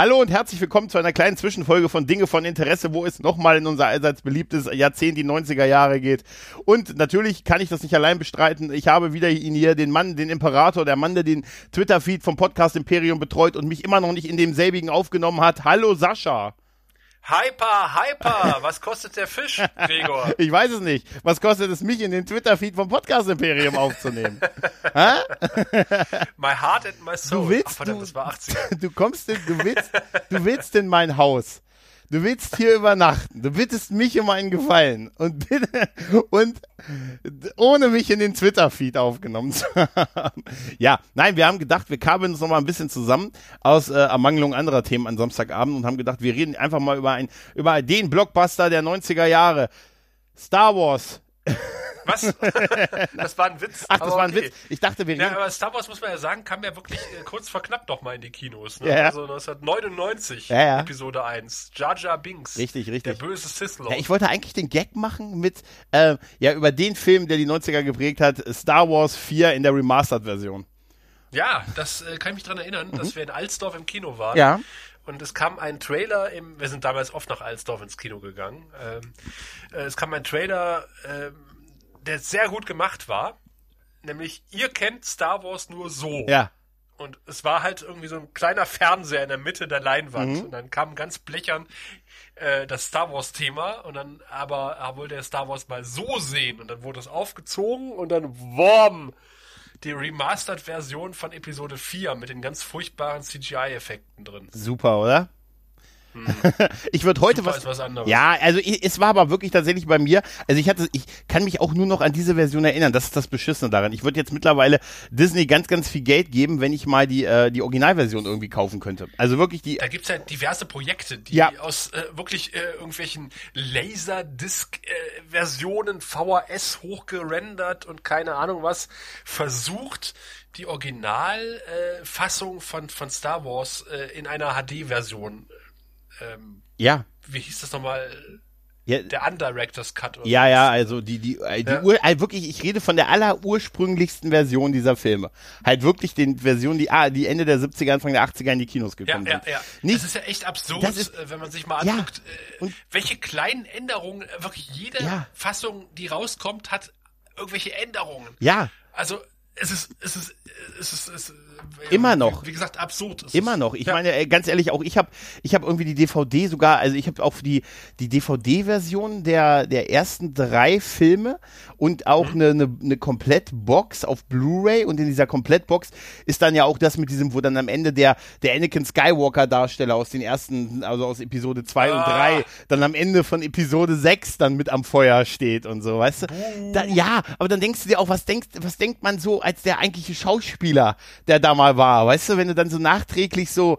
Hallo und herzlich willkommen zu einer kleinen Zwischenfolge von Dinge von Interesse, wo es nochmal in unser allseits beliebtes Jahrzehnt, die 90er Jahre geht. Und natürlich kann ich das nicht allein bestreiten. Ich habe wieder ihn hier, den Mann, den Imperator, der Mann, der den Twitter-Feed vom Podcast Imperium betreut und mich immer noch nicht in demselbigen aufgenommen hat. Hallo Sascha. Hyper, hyper, was kostet der Fisch, Gregor? Ich weiß es nicht. Was kostet es mich in den Twitter-Feed vom Podcast Imperium aufzunehmen? my heart and my soul. Du willst, Ach, verdammt, du, das war 80. Du kommst in, du willst, du willst in mein Haus. Du willst hier übernachten. Du bittest mich um einen Gefallen und bitte, und ohne mich in den Twitter-Feed aufgenommen zu haben. Ja, nein, wir haben gedacht, wir kabeln uns noch mal ein bisschen zusammen aus äh, Ermangelung anderer Themen an Samstagabend und haben gedacht, wir reden einfach mal über ein, über den Blockbuster der 90er Jahre. Star Wars was? das war ein Witz. Ach, das war ein okay. Witz. Ich dachte, wir reden. Ja, aber Star Wars, muss man ja sagen, kam ja wirklich äh, kurz vor knapp doch mal in die Kinos. Ne? Ja, ja. Also 1999, ja. Episode 1. Jar Jar Binks. Richtig, richtig. Der böse Sith Lord. Ja, ich wollte eigentlich den Gag machen mit, äh, ja, über den Film, der die 90er geprägt hat, Star Wars 4 in der Remastered-Version. Ja, das äh, kann ich mich dran erinnern, mhm. dass wir in Alsdorf im Kino waren. Ja. Und es kam ein Trailer im, wir sind damals oft nach Alsdorf ins Kino gegangen. Ähm, äh, es kam ein Trailer, ähm, der sehr gut gemacht war. Nämlich, ihr kennt Star Wars nur so. Ja. Und es war halt irgendwie so ein kleiner Fernseher in der Mitte der Leinwand. Mhm. Und dann kam ganz blechern äh, das Star Wars-Thema und dann aber er wollte er Star Wars mal so sehen. Und dann wurde es aufgezogen und dann worm die Remastered-Version von Episode 4 mit den ganz furchtbaren CGI-Effekten drin. Super, oder? Ich würde heute was, was. Ja, also ich, es war aber wirklich tatsächlich bei mir. Also ich hatte, ich kann mich auch nur noch an diese Version erinnern. Das ist das Beschissene daran. Ich würde jetzt mittlerweile Disney ganz, ganz viel Geld geben, wenn ich mal die äh, die Originalversion irgendwie kaufen könnte. Also wirklich die. Da gibt's ja diverse Projekte, die ja. aus äh, wirklich äh, irgendwelchen Laserdisc-Versionen, äh, VHS hochgerendert und keine Ahnung was versucht die Originalfassung äh, von, von Star Wars äh, in einer HD-Version ähm, ja. Wie hieß das nochmal? Ja, der Undirectors Cut. Oder ja, was? ja, also die, die, äh, die ja. Ur, also wirklich, ich rede von der allerursprünglichsten Version dieser Filme. Halt wirklich den Version, die, ah, die Ende der 70er, Anfang der 80er in die Kinos gekommen ja, ja, sind. Ja, Nicht, das ist ja echt absurd, ist, äh, wenn man sich mal anguckt, äh, welche kleinen Änderungen, wirklich jede. Fassung, die rauskommt, hat irgendwelche Änderungen. Ja. Also, es ist, es ist, es ist, es ist Immer noch. Wie, wie gesagt, absurd. Ist Immer noch. Ich ja. meine, ganz ehrlich, auch ich habe ich hab irgendwie die DVD sogar, also ich habe auch die, die DVD-Version der, der ersten drei Filme und auch eine, mhm. eine, eine Komplettbox auf Blu-ray und in dieser Komplettbox ist dann ja auch das mit diesem, wo dann am Ende der, der Anakin Skywalker-Darsteller aus den ersten, also aus Episode 2 ah. und 3, dann am Ende von Episode 6 dann mit am Feuer steht und so, weißt du? Da, ja, aber dann denkst du dir auch, was denkst, was denkt man so als der eigentliche Schauspieler, der da mal war, weißt du, wenn du dann so nachträglich so,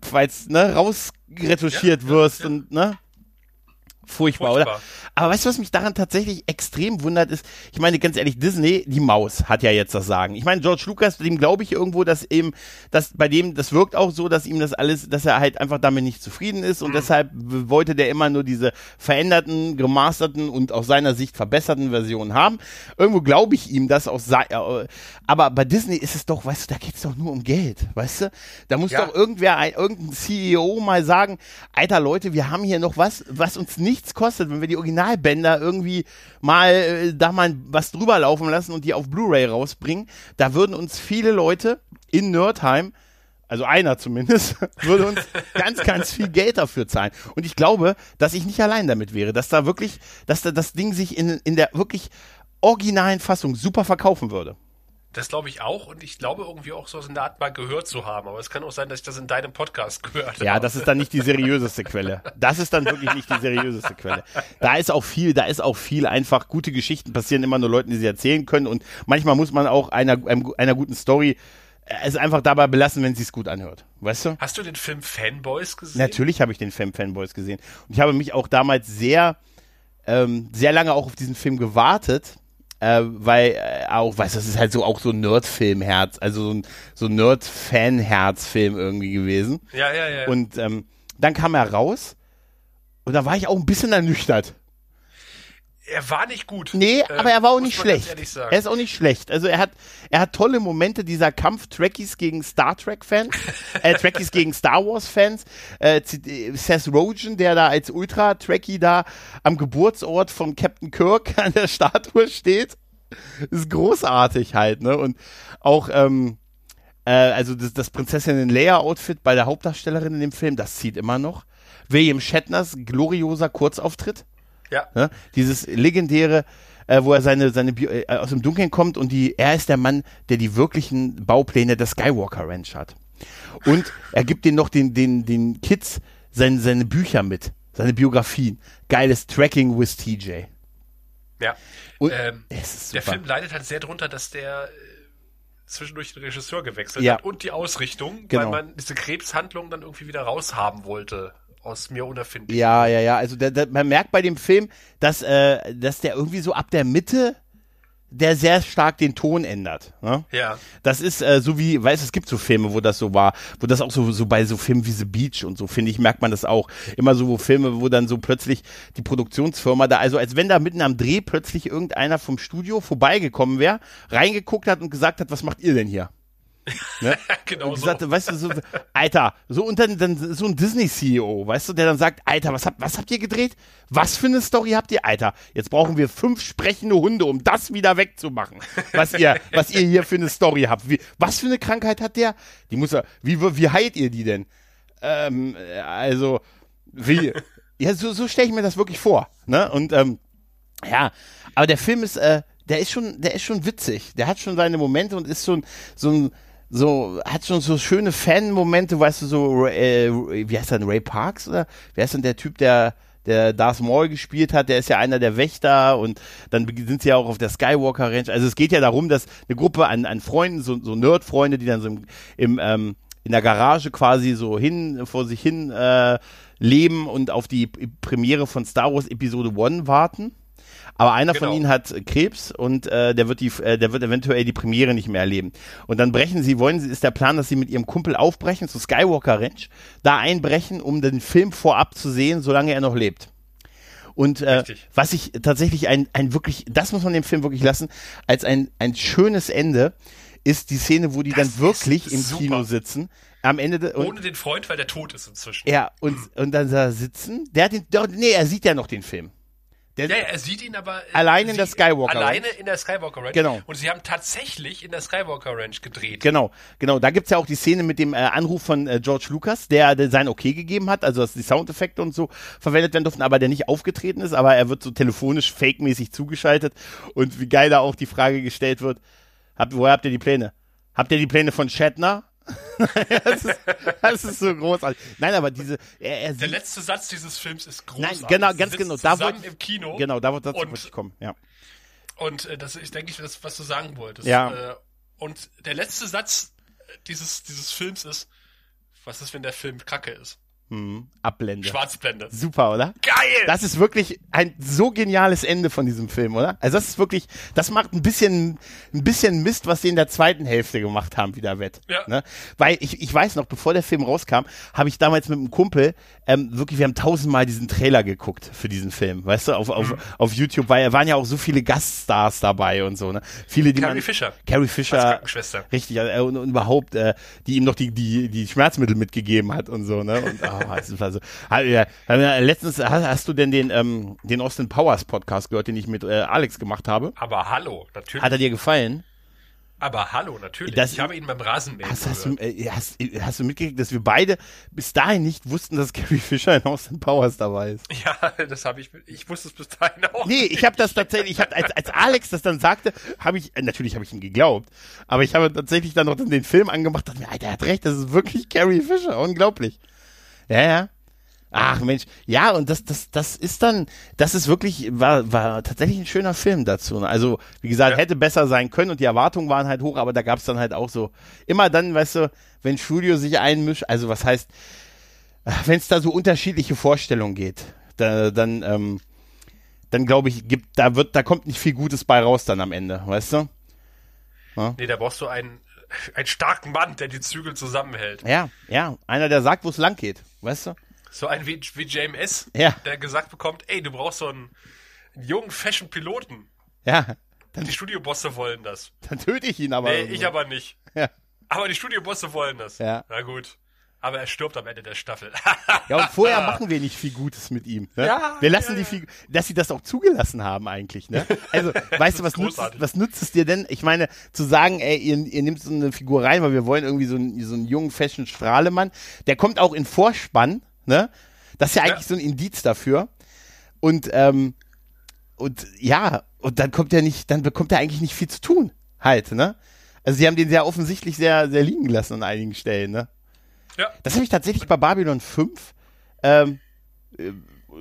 falls, ne, rausretuschiert ja, wirst ja, ja. und, ne? Furchtbar, Furchtbar, oder? Aber weißt du, was mich daran tatsächlich extrem wundert, ist, ich meine, ganz ehrlich, Disney, die Maus hat ja jetzt das Sagen. Ich meine, George Lucas, dem glaube ich irgendwo, dass eben, dass bei dem, das wirkt auch so, dass ihm das alles, dass er halt einfach damit nicht zufrieden ist und mhm. deshalb wollte der immer nur diese veränderten, gemasterten und aus seiner Sicht verbesserten Versionen haben. Irgendwo glaube ich ihm das aus, äh, aber bei Disney ist es doch, weißt du, da geht's doch nur um Geld, weißt du? Da muss ja. doch irgendwer, ein, irgendein CEO mal sagen, alter Leute, wir haben hier noch was, was uns nichts kostet, wenn wir die Original Originalbänder irgendwie mal äh, da mal was drüber laufen lassen und die auf Blu-ray rausbringen, da würden uns viele Leute in Nerdheim also einer zumindest, würde uns ganz, ganz viel Geld dafür zahlen. Und ich glaube, dass ich nicht allein damit wäre, dass da wirklich, dass da das Ding sich in, in der wirklich originalen Fassung super verkaufen würde. Das glaube ich auch und ich glaube irgendwie auch so in der Art mal gehört zu haben. Aber es kann auch sein, dass ich das in deinem Podcast gehört habe. Ja, das ist dann nicht die seriöseste Quelle. Das ist dann wirklich nicht die seriöseste Quelle. Da ist auch viel, da ist auch viel einfach gute Geschichten passieren immer nur Leuten, die sie erzählen können und manchmal muss man auch einer, einer guten Story es einfach dabei belassen, wenn sie es gut anhört. Weißt du? Hast du den Film Fanboys gesehen? Natürlich habe ich den Film Fanboys gesehen. Und ich habe mich auch damals sehr, ähm, sehr lange auch auf diesen Film gewartet, äh, weil äh, auch, weißt du, das ist halt so auch so ein Nerd-Film-Herz, also so ein, so ein Nerd-Fan-Herz-Film irgendwie gewesen. Ja, ja, ja. Und ähm, dann kam er raus und da war ich auch ein bisschen ernüchtert. Er war nicht gut. Nee, Ähm, aber er war auch nicht schlecht. Er ist auch nicht schlecht. Also er hat, er hat tolle Momente, dieser Kampf Trekkies gegen Star Trek Fans, äh, Trekkies gegen Star Wars Fans, äh, äh, Seth Rogen, der da als Ultra Trekkie da am Geburtsort von Captain Kirk an der Statue steht. ist großartig halt, ne? Und auch, ähm, äh, also das, das Prinzessin Leia Outfit bei der Hauptdarstellerin in dem Film, das zieht immer noch. William Shatners glorioser Kurzauftritt. Ja. Ne? Dieses legendäre, äh, wo er seine, seine Bio äh, aus dem Dunkeln kommt und die, er ist der Mann, der die wirklichen Baupläne der Skywalker Ranch hat. Und er gibt den noch den, den, den Kids seine, seine Bücher mit, seine Biografien. Geiles Tracking with TJ. Ja. Und ähm, der. Film leidet halt sehr drunter, dass der äh, zwischendurch den Regisseur gewechselt Ja. hat und die Ausrichtung, Genau. weil man diese Krebshandlung dann irgendwie wieder raushaben wollte aus mir unerfindlich. Ja, ja, ja. Also der, der, man merkt bei dem Film, dass, äh, dass der irgendwie so ab der Mitte der sehr stark den Ton ändert. Ne? Ja. Das ist äh, so wie, weißt es gibt so Filme, wo das so war, wo das auch so, so bei so Filmen wie The Beach und so, finde ich, merkt man das auch. Immer so wo Filme, wo dann so plötzlich die Produktionsfirma da, also als wenn da mitten am Dreh plötzlich irgendeiner vom Studio vorbeigekommen wäre, reingeguckt hat und gesagt hat, was macht ihr denn hier? Ne? genau Und so. gesagt, weißt du, so, Alter, so und dann, dann so ein Disney-CEO, weißt du, der dann sagt, Alter, was habt, was habt ihr gedreht? Was für eine Story habt ihr? Alter, jetzt brauchen wir fünf sprechende Hunde, um das wieder wegzumachen, was ihr, was ihr hier für eine Story habt. Wie, was für eine Krankheit hat der? Die muss er, wie, wie heilt ihr die denn? Ähm, äh, also, wie? Ja, so, so stelle ich mir das wirklich vor, ne? Und, ähm, ja, aber der Film ist, äh, der ist schon, der ist schon witzig. Der hat schon seine Momente und ist schon so ein, so, hat schon so schöne Fan-Momente, weißt du, so, äh, wie heißt denn, Ray Parks oder? Wer ist denn der Typ, der, der Darth Maul gespielt hat, der ist ja einer der Wächter und dann sind sie ja auch auf der Skywalker Ranch. Also es geht ja darum, dass eine Gruppe an, an Freunden, so, so Nerd-Freunde, die dann so im, im ähm, in der Garage quasi so hin, vor sich hin äh, leben und auf die Premiere von Star Wars Episode 1 warten. Aber einer Genau. von ihnen hat Krebs und äh, der wird die, äh, der wird eventuell die Premiere nicht mehr erleben. Und dann brechen sie, wollen sie, ist der Plan, dass sie mit ihrem Kumpel aufbrechen zu Skywalker Ranch, da einbrechen, um den Film vorab zu sehen, solange er noch lebt. Und äh, Richtig. was ich tatsächlich ein, ein wirklich, das muss man dem Film wirklich lassen, als ein, ein schönes Ende, ist die Szene, wo die Das dann wirklich im super. Kino sitzen. Am Ende de, und, Ohne den Freund, weil der tot ist inzwischen. ja, und, und dann da sitzen. Der hat den, doch, nee, er sieht ja noch den Film. Der, Ja, er sieht ihn aber äh, Allein in der Skywalker Alleine Ranch. in der Skywalker Ranch. Genau. Und sie haben tatsächlich in der Skywalker Ranch gedreht. Genau, genau. Da gibt's ja auch die Szene mit dem äh, Anruf von äh, George Lucas, der, der sein Okay gegeben hat, also dass die Soundeffekte und so verwendet werden durften, aber der nicht aufgetreten ist, aber er wird so telefonisch fake-mäßig zugeschaltet. Und wie geil da auch die Frage gestellt wird, habt, woher habt ihr die Pläne? Habt ihr die Pläne von Shatner? das, ist, das ist so großartig. Nein, aber diese, er, er Der letzte Satz dieses Films ist großartig. nein, genau, ganz genau. Da wollte im Kino. Genau, da wird dazu Und- kommen, ja. Und äh, das ist, denke ich, das, was du sagen wolltest. Ja. Äh, und der letzte Satz dieses, dieses Films ist, was ist, wenn der Film kacke ist? Hm, Abblende. Schwarzblende. Super, oder? Geil! Das ist wirklich ein so geniales Ende von diesem Film, oder? Also das ist wirklich, das macht ein bisschen, ein bisschen Mist, was sie in der zweiten Hälfte gemacht haben, wieder wett. Ja. Ne? Weil ich, ich weiß noch, bevor der Film rauskam, habe ich damals mit einem Kumpel ähm, wirklich, wir haben tausendmal diesen Trailer geguckt für diesen Film, weißt du, auf, Mhm. auf, auf YouTube, weil da waren ja auch so viele Gaststars dabei und so, ne? Viele, die Carrie man, Fisher. Carrie Als Fisher, Krankenschwester. Richtig, äh, und, und überhaupt, äh, die ihm noch die, die, die Schmerzmittel mitgegeben hat und so, ne? Und, oh, es war so. Ha- ja, ja, letztens, hast, hast du denn den, ähm, den Austin Powers Podcast gehört, den ich mit äh, Alex gemacht habe? Aber hallo, natürlich. Hat er dir gefallen? Aber hallo, natürlich. Das- ich habe ihn beim Rasenmähen Hast, hast, du, äh, hast, hast du mitgekriegt, dass wir beide bis dahin nicht wussten, dass Carrie Fisher in Austin Powers dabei ist? Ja, das habe ich, ich wusste es bis dahin auch. Nee, ich habe das tatsächlich, ich hab, als, als Alex das dann sagte, habe ich, äh, natürlich habe ich ihm geglaubt, aber ich habe tatsächlich dann noch den Film angemacht und dachte mir, Alter, er hat recht, das ist wirklich Carrie Fisher, unglaublich. Ja, ja. Ach Mensch, ja, und das, das, das ist dann, das ist wirklich, war, war tatsächlich ein schöner Film dazu. ne? Also, wie gesagt, Ja. hätte besser sein können und die Erwartungen waren halt hoch, aber da gab's dann halt auch so, immer dann, weißt du, wenn Studio sich einmischt, also was heißt, wenn es da so unterschiedliche Vorstellungen geht, da, dann, ähm, dann glaube ich, gibt, da wird, da kommt nicht viel Gutes bei raus dann am Ende, weißt du? Nee, da brauchst du einen, einen starken Mann, der die Zügel zusammenhält. Ja, ja, einer, der sagt, wo es lang geht, weißt du? So ein wie, wie JMS, Ja. der gesagt bekommt, ey, du brauchst so einen, einen jungen Fashion-Piloten. Ja, Die Studiobosse wollen das. dann töte ich ihn aber. Nee, irgendwo. ich aber nicht. Ja. Aber die Studiobosse wollen das. Ja. Na gut. Aber er stirbt am Ende der Staffel. Ja, und vorher machen wir nicht viel Gutes mit ihm. Ne? Ja, wir lassen ja, die. Figur, dass sie das auch zugelassen haben eigentlich. Ne? Also, weißt du, was nutzt, was nutzt es dir denn? Ich meine, zu sagen, ey, ihr, ihr nehmt so eine Figur rein, weil wir wollen irgendwie so einen, so einen jungen Fashion Strahlemann. Der kommt auch in Vorspann. Ne? Das ist ja eigentlich Ja. so ein Indiz dafür. Und ähm, und ja, und dann kommt er nicht, dann bekommt er eigentlich nicht viel zu tun. Halt, ne? Also sie haben den sehr offensichtlich sehr, sehr liegen gelassen an einigen Stellen, ne? Ja. Das habe ich tatsächlich bei Babylon 5. Ähm, äh,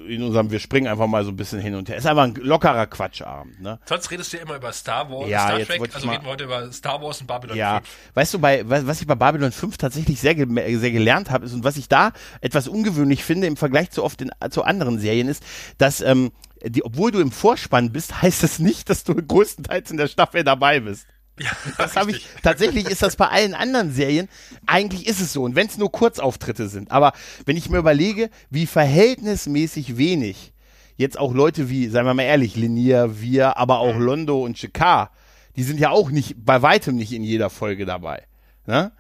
in unserem, wir springen einfach mal so ein bisschen hin und her. Ist einfach ein lockerer Quatschabend, ne? Sonst redest du ja immer über Star Wars, Ja, Star jetzt Trek. Also mal- reden wir heute über Star Wars und Babylon Ja, 5. weißt du, bei was, ich bei Babylon 5 tatsächlich sehr, sehr gelernt habe, ist und was ich da etwas ungewöhnlich finde im Vergleich zu oft in, zu anderen Serien ist, dass ähm, die, obwohl du im Vorspann bist, heißt das nicht, dass du größtenteils in der Staffel dabei bist. Ja, Das habe ich tatsächlich ist das bei allen anderen Serien. Eigentlich ist es so und wenn es nur Kurzauftritte sind. Aber wenn ich mir überlege, wie verhältnismäßig wenig jetzt auch Leute wie, seien wir mal ehrlich, Linier, wir, aber auch Londo und Shekar, die sind ja auch nicht bei weitem nicht in jeder Folge dabei, ne?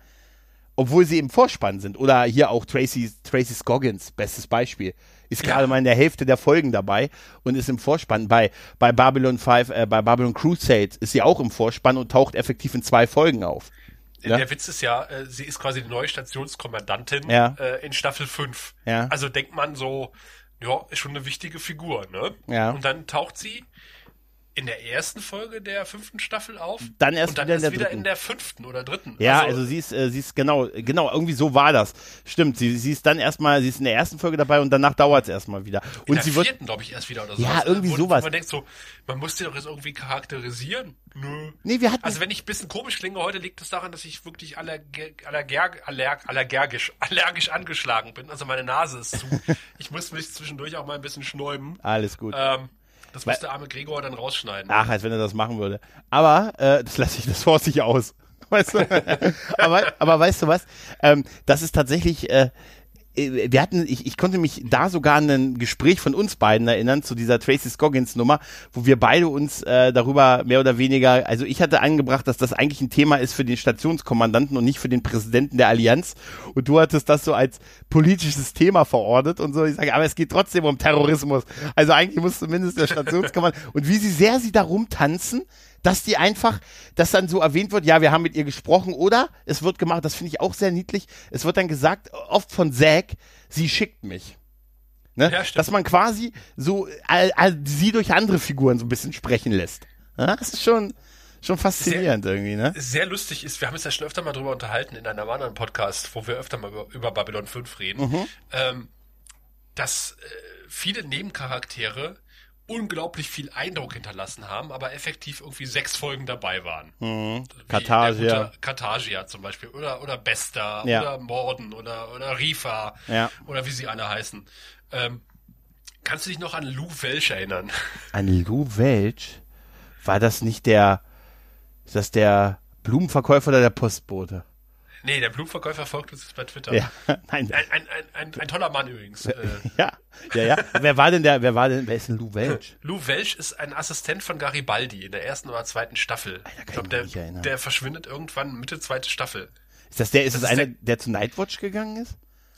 Obwohl sie im Vorspann sind. Oder hier auch Tracy, Tracy Scoggins, bestes Beispiel. Ist Ja. gerade mal in der Hälfte der Folgen dabei und ist im Vorspann. Bei, bei Babylon 5, äh, bei Babylon Crusade ist sie auch im Vorspann und taucht effektiv in zwei Folgen auf. Ja. Der Witz ist ja, äh, sie ist quasi die neue Stationskommandantin Ja. äh, in Staffel 5. Ja. Also denkt man so, ja, ist schon eine wichtige Figur, ne? Ja. Und dann taucht sie in der ersten Folge der fünften Staffel auf. Dann erst und dann wieder in erst der wieder in der fünften oder dritten. Ja, also, sie ist, äh, sie ist genau, genau, irgendwie so war das. Stimmt, sie, sie ist dann erstmal, sie ist in der ersten Folge dabei und danach dauert es erstmal wieder. in Und der sie wird, vierten, glaube ich, erst wieder oder so. Ja, irgendwie sowas. Man denkt so, man muss die doch jetzt irgendwie charakterisieren. Nö. nee, wir hatten, Also wenn ich ein bisschen komisch klinge heute, liegt es daran, dass ich wirklich allerge allerger aller allergisch, allergisch angeschlagen bin. Also meine Nase ist zu. ich muss mich zwischendurch auch mal ein bisschen schnäuben. alles gut. Ähm, das muss der arme Gregor dann rausschneiden. Ach, als wenn er das machen würde. Aber äh, das lasse ich, das ich aus. Weißt du? aber, aber weißt du was? Ähm, das ist tatsächlich, äh, wir hatten, ich, ich konnte mich da sogar an ein Gespräch von uns beiden erinnern, zu dieser Tracy Scoggins Nummer, wo wir beide uns äh, darüber mehr oder weniger, also ich hatte angebracht, dass das eigentlich ein Thema ist für den Stationskommandanten und nicht für den Präsidenten der Allianz. Und du hattest das so als politisches Thema verortet und so. Ich sage, aber es geht trotzdem um Terrorismus. Also eigentlich muss zumindest der Stationskommandant und wie sie sehr sie da rumtanzen, dass die einfach, dass dann so erwähnt wird, ja, wir haben mit ihr gesprochen oder es wird gemacht, das finde ich auch sehr niedlich, es wird dann gesagt, oft von Zack, sie schickt mich. Ne? Ja. Dass man quasi so all, all, sie durch andere Figuren so ein bisschen sprechen lässt. Ja, das ist schon, schon faszinierend irgendwie, ne? Sehr lustig ist, wir haben uns ja schon öfter mal drüber unterhalten in einem anderen Podcast, wo wir öfter mal über, über Babylon 5 reden, Mhm. ähm, dass äh, viele Nebencharaktere unglaublich viel Eindruck hinterlassen haben, aber effektiv irgendwie sechs Folgen dabei waren. Mhm. Gute Kartagia zum Beispiel. Oder, oder Besta. Ja. Oder Morden. Oder, oder Rifa. Ja. Oder wie sie alle heißen. Ähm, kannst du dich noch an Lou Welch erinnern? An Lou Welch? War das nicht der, ist das der Blumenverkäufer oder der Postbote? Nee, der Blumenverkäufer folgt uns jetzt bei Twitter. Ja, nein, Ein, ein, ein, ein, toller Mann übrigens. Äh, ja, ja, ja. Wer war denn der, wer war denn, wer ist denn Lou Welch? Lou Welch ist ein Assistent von Garibaldi in der ersten oder zweiten Staffel. kann ich glaube, der, der verschwindet irgendwann Mitte zweite Staffel. Ist das der, ist Das das einer, der- der zu Nightwatch gegangen ist?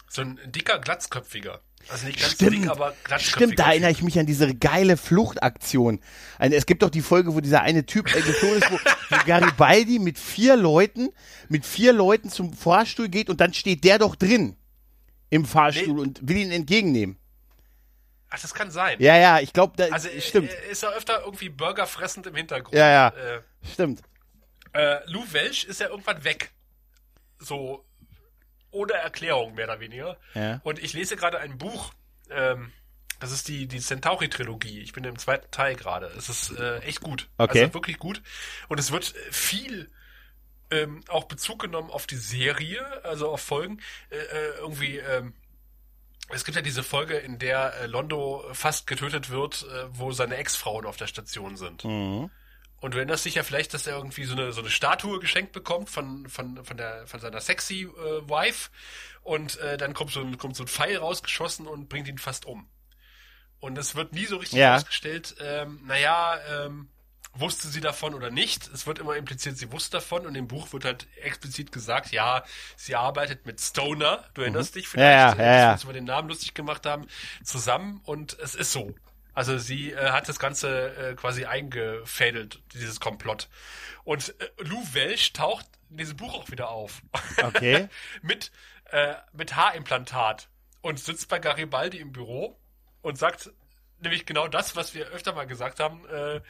So ein dicker, glatzköpfiger. Also nicht ganz Stimmt, dick, aber stimmt, da erinnere ich mich an diese geile Fluchtaktion. Es gibt doch die Folge, wo dieser eine Typ äh, geflohen ist, wo, wo Garibaldi mit vier Leuten, mit vier Leuten zum Fahrstuhl geht und dann steht der doch drin im Fahrstuhl Nee. und will ihn entgegennehmen. Ach, das kann sein. Ja, ja, ich glaube, da Also stimmt. äh, ist er öfter irgendwie Burger fressend im Hintergrund. Ja, ja. Äh, Stimmt. äh, Lou Welch ist ja irgendwann weg. So ohne Erklärung mehr oder weniger. Ja. Und ich lese gerade ein Buch. Ähm, das ist die, die Centauri-Trilogie. Ich bin im zweiten Teil gerade. Es ist äh, echt gut. Okay. Also wirklich gut. Und es wird viel ähm, auch Bezug genommen auf die Serie, also auf Folgen. Äh, äh, irgendwie, ähm, es gibt ja diese Folge, in der äh, Londo fast getötet wird, äh, wo seine Ex-Frauen auf der Station sind. Mhm. Und du erinnerst dich ja vielleicht, dass er irgendwie so eine, so eine Statue geschenkt bekommt von, von, von, der, von seiner sexy äh, Wife. Und äh, dann kommt so, ein, kommt so ein Pfeil rausgeschossen und bringt ihn fast um. Und es wird nie so richtig Ja. ausgestellt, ähm, naja, ähm, wusste sie davon oder nicht. Es wird immer impliziert, sie wusste davon und im Buch wird halt explizit gesagt, ja, sie arbeitet mit Stoner, du erinnerst dich vielleicht, Ja, ja, äh, ja, dass wir uns über den Namen lustig gemacht haben, zusammen und es ist so. Also sie äh, hat das Ganze äh, quasi eingefädelt, dieses Komplott. Und äh, Lou Welch taucht in diesem Buch auch wieder auf. Okay. mit, äh, mit Haarimplantat und sitzt bei Garibaldi im Büro und sagt nämlich genau das, was wir öfter mal gesagt haben. Äh,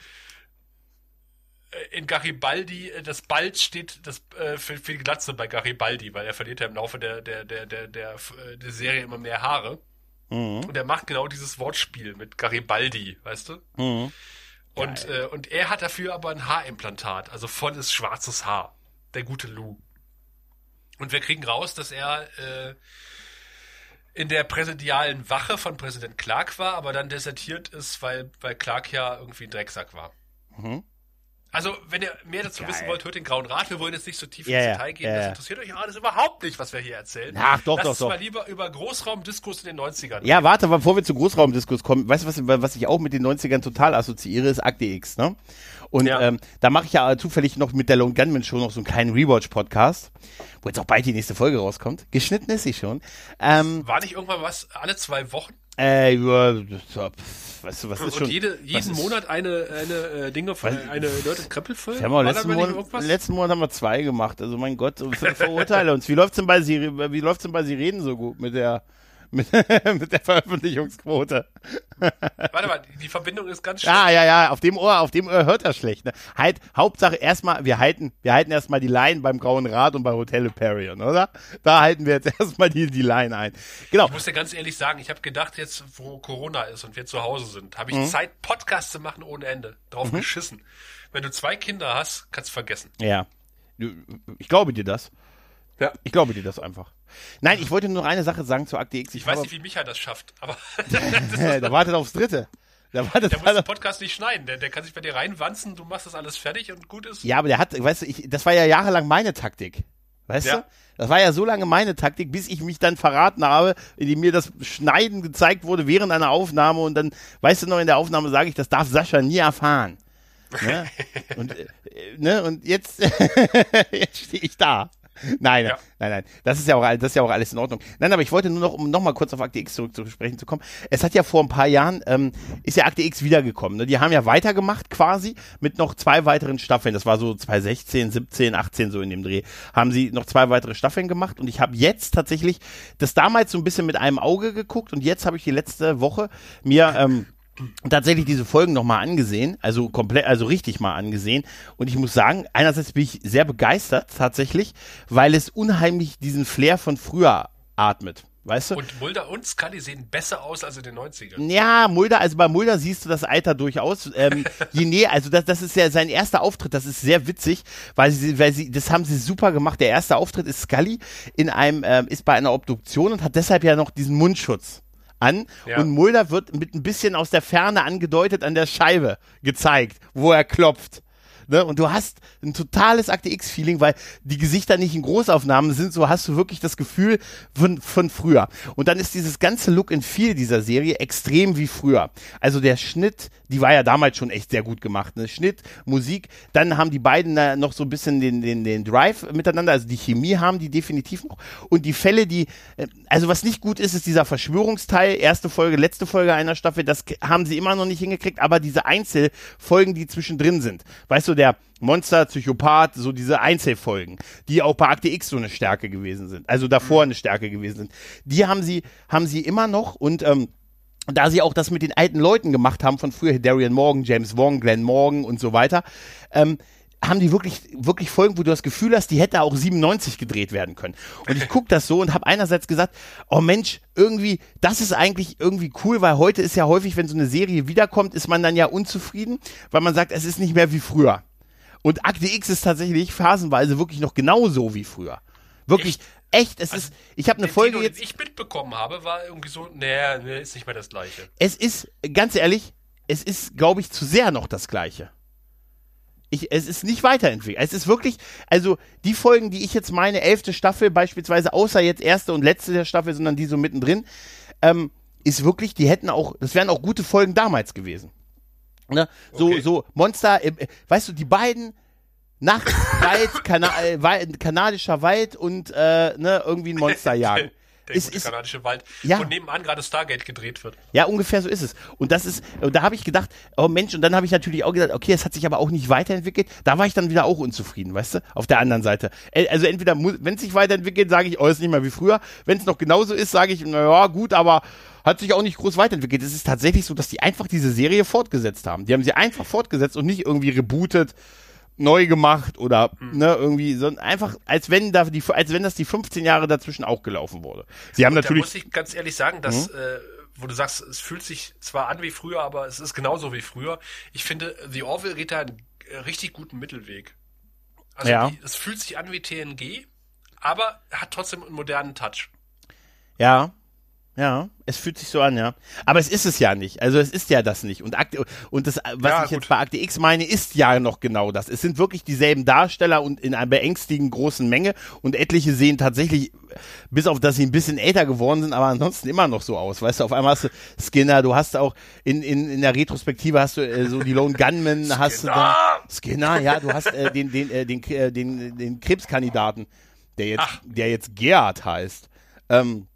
in Garibaldi, äh, das Bald steht das, äh, für, für die Glatze bei Garibaldi, weil er verliert ja im Laufe der, der, der, der, der, äh, der Serie immer mehr Haare. Und er macht genau dieses Wortspiel mit Garibaldi, weißt du? Mhm. Und, äh, und er hat dafür aber ein Haarimplantat, also volles schwarzes Haar. Der gute Lou. Und wir kriegen raus, dass er äh, in der präsidialen Wache von Präsident Clark war, aber dann desertiert ist, weil, weil Clark ja irgendwie ein Drecksack war. Mhm. Also, wenn ihr mehr dazu Geil. wissen wollt, hört den Grauen Rat. Wir wollen jetzt nicht so tief ins ja, Detail gehen. ja, das interessiert euch alles überhaupt nicht, was wir hier erzählen. Ach, doch, Lasst doch, uns doch. mal lieber über Großraumdiskurs in den 90ern. Ja, warte, bevor wir zu Großraumdiskus kommen, weißt du, was, was ich auch mit den 90ern total assoziiere, ist Akte X, ne? Und Ja. ähm, da mache ich ja zufällig noch mit der Lone Gunman Show noch so einen kleinen Rewatch-Podcast, wo jetzt auch bald die nächste Folge rauskommt. Geschnitten ist sie schon. Ähm, War nicht irgendwann was alle zwei Wochen? Äh, ja, weißt du, was ist Und schon... jede, jeden Monat eine, eine äh, Dinge von eine Leute? Wir haben auch War da letzten Monat, letzten Monat haben wir zwei gemacht. Also mein Gott, verurteile uns. Wie läuft's denn bei Sie, wie läuft's denn bei Sie reden so gut mit der mit, mit der Veröffentlichungsquote? Warte mal, die Verbindung ist ganz schön. Ja, ja, ja, auf dem Ohr, auf dem Ohr hört er schlecht. Ne? Halt, Hauptsache erstmal, wir halten, wir halten erstmal die Line beim Grauen Rat und bei Hotel Parion, oder? Da halten wir jetzt erstmal die, die Line ein. Genau. Ich muss dir ganz ehrlich sagen, ich habe gedacht, jetzt wo Corona ist und wir zu Hause sind, habe ich Mhm. Zeit, Podcasts zu machen ohne Ende. Drauf geschissen. Wenn du zwei Kinder hast, kannst du vergessen. Ja. Ich glaube dir das. Ja. Ich glaube dir das einfach. Nein, ich wollte nur noch eine Sache sagen zu Akte X. Ich weiß habe- nicht, wie Micha das schafft, aber der wartet aufs dritte. Der wartet der muss den Podcast nicht schneiden. Der, der kann sich bei dir reinwanzen, du machst das alles fertig und gut ist. Ja, aber der hat, weißt du, ich, das war ja jahrelang meine Taktik. Weißt Ja. du? Das war ja so lange meine Taktik, bis ich mich dann verraten habe, indem mir das Schneiden gezeigt wurde während einer Aufnahme und dann, weißt du noch, in der Aufnahme sage ich, das darf Sascha nie erfahren. Ne? und, äh, ne? und jetzt, jetzt stehe ich da. Nein, Ja. nein, nein. Das ist ja auch, das ist ja auch alles in Ordnung. Nein, aber ich wollte nur noch, um noch mal kurz auf Akte X zurückzusprechen zu kommen. Es hat ja vor ein paar Jahren, ähm, ist ja Akte X wiedergekommen. Ne? Die haben ja weitergemacht quasi mit noch zwei weiteren Staffeln. Das war so 2016, 17, 18 so in dem Dreh. Haben sie noch zwei weitere Staffeln gemacht und ich habe jetzt tatsächlich das damals so ein bisschen mit einem Auge geguckt und jetzt habe ich die letzte Woche mir ähm, tatsächlich diese Folgen nochmal angesehen, also komplett, also richtig mal angesehen. Und ich muss sagen, einerseits bin ich sehr begeistert tatsächlich, weil es unheimlich diesen Flair von früher atmet. Weißt du? Und Mulder und Scully sehen besser aus als in den 90ern. Ja, Mulder, also bei Mulder siehst du das Alter durchaus. Ähm, je näher, also das, das ist ja sein erster Auftritt, das ist sehr witzig, weil sie, weil sie, das haben sie super gemacht. Der erste Auftritt ist Scully in einem, ähm, ist bei einer Obduktion und hat deshalb ja noch diesen Mundschutz an. Ja. Und Mulder wird mit ein bisschen aus der Ferne angedeutet an der Scheibe gezeigt, wo er klopft. Ne? Und du hast ein totales Akte X-Feeling, weil die Gesichter nicht in Großaufnahmen sind, so hast du wirklich das Gefühl von, von früher. Und dann ist dieses ganze Look and Feel dieser Serie extrem wie früher. Also der Schnitt, die war ja damals schon echt sehr gut gemacht. Ne? Schnitt, Musik, dann haben die beiden da noch so ein bisschen den, den, den Drive miteinander, also die Chemie haben die definitiv noch. Und die Fälle, die, äh, also was nicht gut ist, ist dieser Verschwörungsteil, erste Folge, letzte Folge einer Staffel, das haben sie immer noch nicht hingekriegt, aber diese Einzelfolgen, die zwischendrin sind, weißt du, der Monster, Psychopath, so diese Einzelfolgen, die auch bei Akte X so eine Stärke gewesen sind, also davor eine Stärke gewesen sind, die haben sie, haben sie immer noch und, ähm, da sie auch das mit den alten Leuten gemacht haben von früher, Darian Morgan, James Wong, Glenn Morgan und so weiter, ähm, haben die wirklich, wirklich Folgen, wo du das Gefühl hast, die hätte auch 97 gedreht werden können. Und ich guck das so und habe einerseits gesagt, oh Mensch, irgendwie, das ist eigentlich irgendwie cool, weil heute ist ja häufig, wenn so eine Serie wiederkommt, ist man dann ja unzufrieden, weil man sagt, es ist nicht mehr wie früher. Und Akte X ist tatsächlich phasenweise wirklich noch genauso wie früher. Wirklich, echt, es ist, ich habe eine Den Folge Tino, jetzt. den ich mitbekommen habe, war irgendwie so, nee, nee, ist nicht mehr das gleiche. es ist, ganz ehrlich, es ist, glaube ich, zu sehr noch das Gleiche. Ich, es ist nicht weiterentwickelt. Es ist wirklich, also die Folgen, die ich jetzt meine, elfte Staffel beispielsweise, außer jetzt erste und letzte der Staffel, sondern die so mittendrin, ähm, ist wirklich, die hätten auch, das wären auch gute Folgen damals gewesen. Ne? So, Okay. so Monster, äh, weißt du, die beiden Nachts, Wald, Kana äh, Wald, kanadischer Wald und äh, ne, irgendwie ein Monster jagen. Der Ist- gute ist- kanadische Wald, Ja. wo nebenan gerade Stargate gedreht wird. Ja, ungefähr so ist es. Und das ist, und da habe ich gedacht, oh Mensch, und dann habe ich natürlich auch gedacht, okay, es hat sich aber auch nicht weiterentwickelt. Da war ich dann wieder auch unzufrieden, weißt du? Auf der anderen Seite. Äh, Also entweder, wenn es sich weiterentwickelt, sage ich, oh, ist nicht mehr wie früher. Wenn es noch genauso ist, sage ich, naja, gut, aber hat sich auch nicht groß weiterentwickelt. Es ist tatsächlich so, dass die einfach diese Serie fortgesetzt haben. Die haben sie einfach fortgesetzt und nicht irgendwie rebootet neu gemacht oder ne irgendwie so einfach als wenn da die als wenn das die 15 Jahre dazwischen auch gelaufen wurde. Sie haben Da natürlich muss ich ganz ehrlich sagen, dass, Mhm. äh, wo du sagst, es fühlt sich zwar an wie früher, aber es ist genauso wie früher. Ich finde, The Orville geht da einen äh, richtig guten Mittelweg. Also Ja. die, es fühlt sich an wie TNG, aber hat trotzdem einen modernen Touch. Ja, ja, es fühlt sich so an, ja. Aber es ist es ja nicht. Also es ist ja das nicht. Und, Akte, und das, was Ja, ich gut. jetzt bei Akte X meine, ist ja noch genau das. Es sind wirklich dieselben Darsteller und in einer beängstigend großen Menge. Und etliche sehen tatsächlich, bis auf dass sie ein bisschen älter geworden sind, aber ansonsten immer noch so aus. Weißt du, auf einmal hast du Skinner, du hast auch in, in, in der Retrospektive hast du äh, so die Lone Gunmen, hast du da. Skinner, ja, du hast äh, den, den, äh, den, äh, den, den Krebskandidaten, der jetzt, Ach. der jetzt Gerhard heißt. Ähm,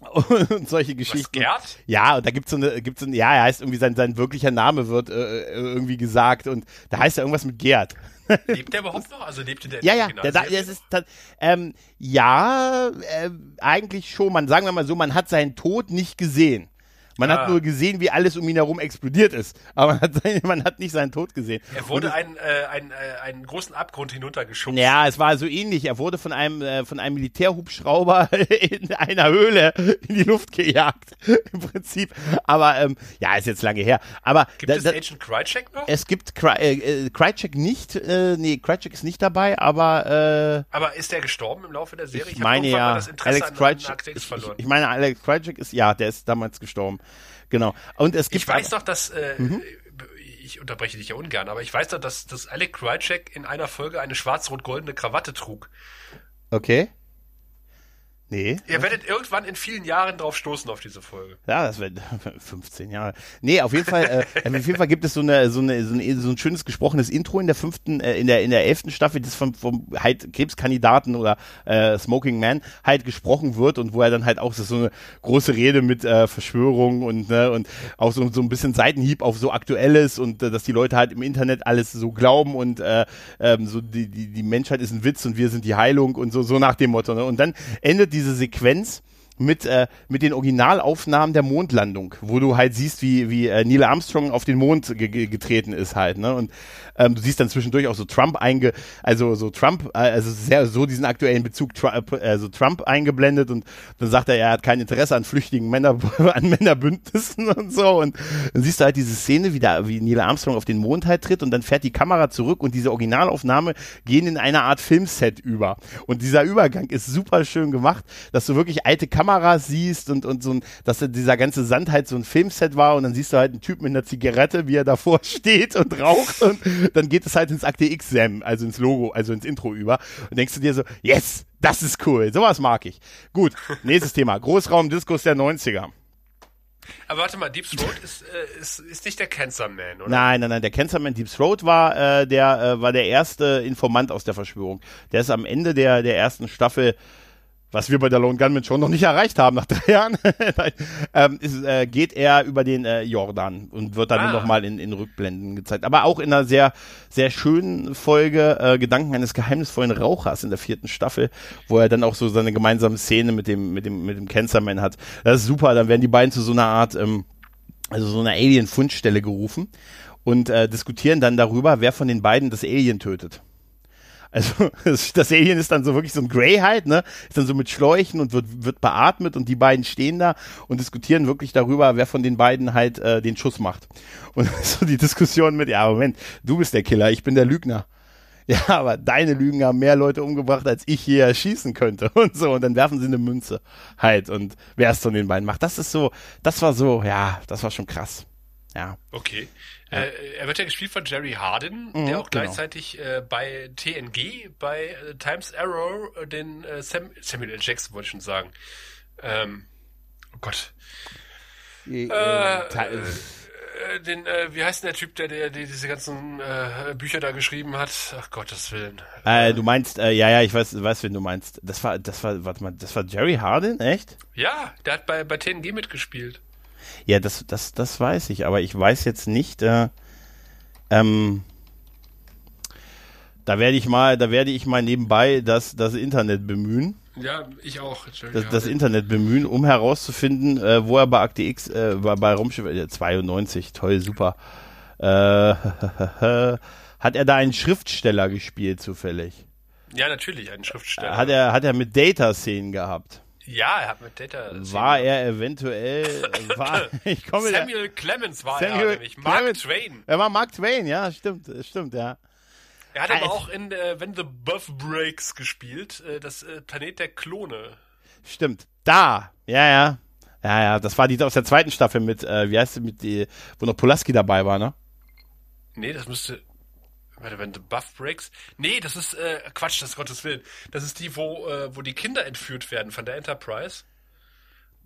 und solche Was, Geschichten. Gerd? Ja, und da gibt's so eine, gibt's so ein, ja, er heißt irgendwie sein, sein wirklicher Name wird äh, irgendwie gesagt und da heißt er irgendwas mit Gerd. Lebt der überhaupt noch? Also lebte der Ja, der ja, der, da, das ist, ta- ähm, ja, äh, eigentlich schon. Man sagen wir mal so, man hat seinen Tod nicht gesehen. Man Ah. hat nur gesehen, wie alles um ihn herum explodiert ist. Aber man hat, sein, man hat nicht seinen Tod gesehen. Er wurde einen, äh, einen, äh, einen großen Abgrund hinuntergeschubst. Ja, es war so ähnlich. Er wurde von einem äh, von einem Militärhubschrauber in einer Höhle in die Luft gejagt, im Prinzip. Aber ähm, ja, ist jetzt lange her. Aber Gibt da, es da, Agent Krycek noch? es gibt Cry, äh, äh, Krycek nicht, äh, nee, Krycek ist nicht dabei, aber äh, Aber ist der gestorben im Laufe der Serie? ich hab meine ja, Alex an, an Krycek, ich, verloren. ich, ich meine Alex Krycek ist, ja, der ist damals gestorben. Genau. Und es gibt Ich weiß noch, dass äh, Mhm. ich unterbreche dich ja ungern, aber ich weiß noch, dass, dass Alec Krycek in einer Folge eine schwarz-rot-goldene Krawatte trug. okay. Nee. Ihr werdet irgendwann in vielen Jahren drauf stoßen auf diese Folge. Ja, das wäre 15 Jahre. Nee, auf jeden Fall, äh, auf jeden Fall gibt es so eine, so eine, so, eine, so ein schönes gesprochenes Intro in der fünften, äh, in der in der elften Staffel, das vom, vom halt Krebskandidaten oder äh, Smoking Man halt gesprochen wird und wo er dann halt auch so eine große Rede mit äh, Verschwörung und ne, und auch so so ein bisschen Seitenhieb auf so aktuelles und äh, dass die Leute halt im Internet alles so glauben und äh, ähm, so die die die Menschheit ist ein Witz und wir sind die Heilung und so so nach dem Motto. Ne? Und dann endet diese Sequenz mit, äh, mit den Originalaufnahmen der Mondlandung, wo du halt siehst, wie, wie äh, Neil Armstrong auf den Mond ge ge getreten ist halt, ne? Und ähm, du siehst dann zwischendurch auch so Trump einge, also so Trump, äh, also sehr so diesen aktuellen Bezug Trump, also Trump eingeblendet und dann sagt er, er hat kein Interesse an flüchtigen Männer, an Männerbündnissen und so und dann siehst du halt diese Szene, wie, da, wie Neil Armstrong auf den Mond halt tritt und dann fährt die Kamera zurück und diese Originalaufnahme gehen in eine Art Filmset über und dieser Übergang ist super schön gemacht, dass du wirklich alte Kameras siehst und, und so ein, dass dieser ganze Sand halt so ein Filmset war und dann siehst du halt einen Typ mit einer Zigarette, wie er davor steht und raucht und dann geht es halt ins Akte X-Sam, also ins Logo, also ins Intro über und denkst du dir so, yes, das ist cool, sowas mag ich. Gut, nächstes Thema, Großraumdiskus der 90er. Aber warte mal, Deep Throat ist, äh, ist, ist nicht der Cancer Man, oder? Nein, nein, nein, der Cancerman Deep Throat war, äh, der, äh, war der erste Informant aus der Verschwörung. Der ist am Ende der, der ersten Staffel was wir bei der Lone Gunman schon noch nicht erreicht haben nach drei Jahren, ähm, ist, äh, geht er über den äh, Jordan und wird dann Ah. nur noch mal in, in Rückblenden gezeigt. Aber auch in einer sehr, sehr schönen Folge äh, Gedanken eines geheimnisvollen Rauchers in der vierten Staffel, wo er dann auch so seine gemeinsame Szene mit dem, mit dem, mit dem Cancerman hat. Das ist super, dann werden die beiden zu so einer Art, ähm, also so einer Alien-Fundstelle gerufen und äh, diskutieren dann darüber, wer von den beiden das Alien tötet. Also das, Alien ist dann so wirklich so ein Grey halt, ne? Ist dann so mit Schläuchen und wird, wird beatmet und die beiden stehen da und diskutieren wirklich darüber, wer von den beiden halt äh, den Schuss macht. Und so die Diskussion mit, ja, Moment, du bist der Killer, ich bin der Lügner. Ja, aber deine Lügen haben mehr Leute umgebracht, als ich hier erschießen könnte und so. Und dann werfen sie eine Münze halt und wer es von den beiden macht. Das ist so, das war so, ja, das war schon krass. Ja. Okay. Äh, er wird ja gespielt von Jerry Hardin, Mhm, der auch genau. gleichzeitig äh, bei TNG, bei äh, Times Arrow, äh, den äh, Sam, Samuel L. Jackson wollte ich schon sagen. Ähm, oh Gott. Äh, den, wie heißt denn der Typ, der, der, der diese ganzen Bücher da geschrieben hat? Ach Gottes Willen. du meinst, äh, ja, ja, ich weiß, weiß, wen du meinst. Das war, das war, warte mal, das war Jerry Hardin, echt? Ja, der hat bei, bei TNG mitgespielt. Ja, das, das, das weiß ich, aber ich weiß jetzt nicht, äh, ähm, da werde ich mal, da werde ich mal nebenbei das, das Internet bemühen, Ja, ich auch. das, das Internet bemühen, um herauszufinden, äh, wo er bei Akte X, äh, bei, bei Raumschiff äh, 92, toll, super, äh, hat er da einen Schriftsteller gespielt zufällig? ja, natürlich, ein Schriftsteller. Hat er, hat er mit Data-Szenen gehabt? Ja, er hat mit Data. War er eventuell, war, ich komme da- Samuel Clemens war Samuel er nämlich. Mark Clemens. Twain. Er war Mark Twain, ja, stimmt, stimmt, ja. Er hat aber Alter. auch in äh, When the Buff Breaks gespielt, äh, das äh, Planet der Klone. Stimmt. Da. Ja, ja. Ja, ja. Das war die aus der zweiten Staffel mit, äh, wie heißt sie, mit die, wo noch Pulaski dabei war, ne? Nee, das müsste. Warte, When the Buff Breaks? Nee, das ist äh, Quatsch, das ist Gottes Willen. Das ist die, wo, äh, wo die Kinder entführt werden von der Enterprise.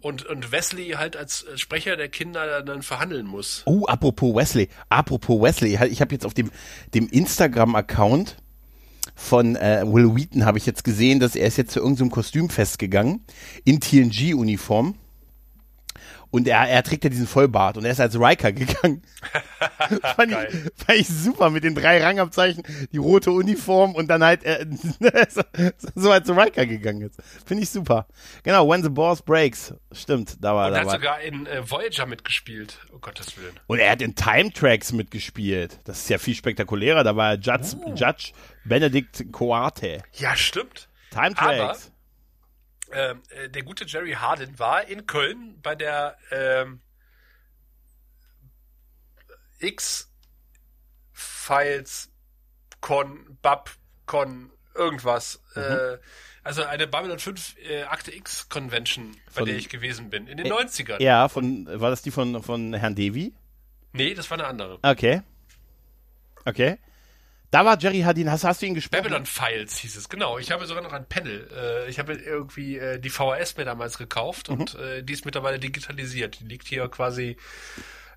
Und, und Wesley halt als äh, Sprecher der Kinder dann verhandeln muss. Oh, apropos Wesley. Apropos Wesley. Ich habe jetzt auf dem, dem Instagram-Account von äh, Will Wheaton habe ich jetzt gesehen, dass er ist jetzt zu irgendeinem Kostümfest gegangen in TNG-Uniform. Und er, er trägt ja diesen Vollbart und er ist als Riker gegangen. fand, ich, fand ich super mit den drei Rangabzeichen, die rote Uniform und dann halt äh, so, so als Riker gegangen ist. Finde ich super. Genau, When the Boss Breaks. Stimmt, da war Und er er hat sogar in äh, Voyager mitgespielt. Oh Gottes Willen. Und er hat in Time Tracks mitgespielt. Das ist ja viel spektakulärer. Da war er Judge, Judge Benedict Coate. Ja, stimmt. Time Aber- Tracks. Ähm, äh, der gute Jerry Hardin war in Köln bei der ähm, X-Files Con, Bab Con, irgendwas. Äh, also eine Babylon 5 äh, Akte X Convention, bei Von- der ich gewesen bin. In den 90ern. ja, von, war das die von, von Herrn Devi? Nee, das war eine andere. Okay. Okay. Da war Jerry Hardin. Hast, hast du ihn gesprochen? Babylon Files hieß es, genau. Ich habe sogar noch ein Panel. Äh, ich habe irgendwie äh, die VHS mir damals gekauft und äh, die ist mittlerweile digitalisiert. Die liegt hier quasi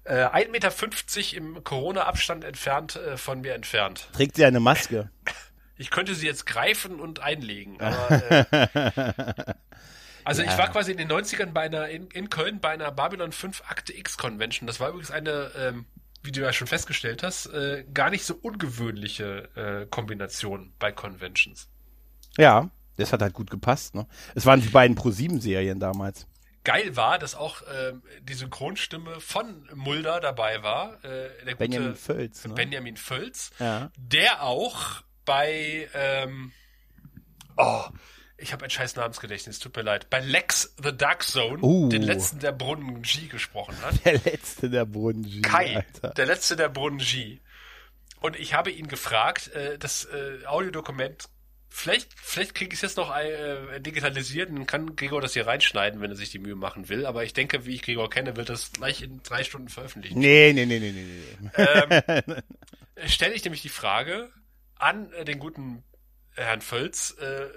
äh, 1,50 Meter im Corona-Abstand entfernt äh, von mir entfernt. Trägt sie eine Maske? Ich könnte sie jetzt greifen und einlegen. Aber, äh, also ich war quasi in den 90ern bei einer, in, in Köln bei einer Babylon 5 Akte X Convention. Das war übrigens eine, ähm, wie du ja schon festgestellt hast, äh, gar nicht so ungewöhnliche äh, Kombination bei Conventions. Ja, das hat halt gut gepasst. Ne? Es waren die beiden Pro-7-Serien damals. Geil war, dass auch ähm, die Synchronstimme von Mulder dabei war, äh, der gute Benjamin Völz. Ne? Benjamin Völz, Ja. der auch bei ähm, oh, ich habe ein scheiß Namensgedächtnis, tut mir leid, bei Lex the Dark Zone, Uh. den letzten der Brunnen G gesprochen hat. Der letzte der Boden. Kai, Alter. der letzte der Brunnen G. Und ich habe ihn gefragt, äh, das äh, Audiodokument, vielleicht, vielleicht kriege ich es jetzt noch äh, digitalisiert und kann Gregor das hier reinschneiden, wenn er sich die Mühe machen will. Aber ich denke, wie ich Gregor kenne, wird das gleich in drei Stunden veröffentlichen. Nee, nee, nee, nee, nee, nee. Ähm, stelle ich nämlich die Frage an äh, den guten Herrn Völz, äh,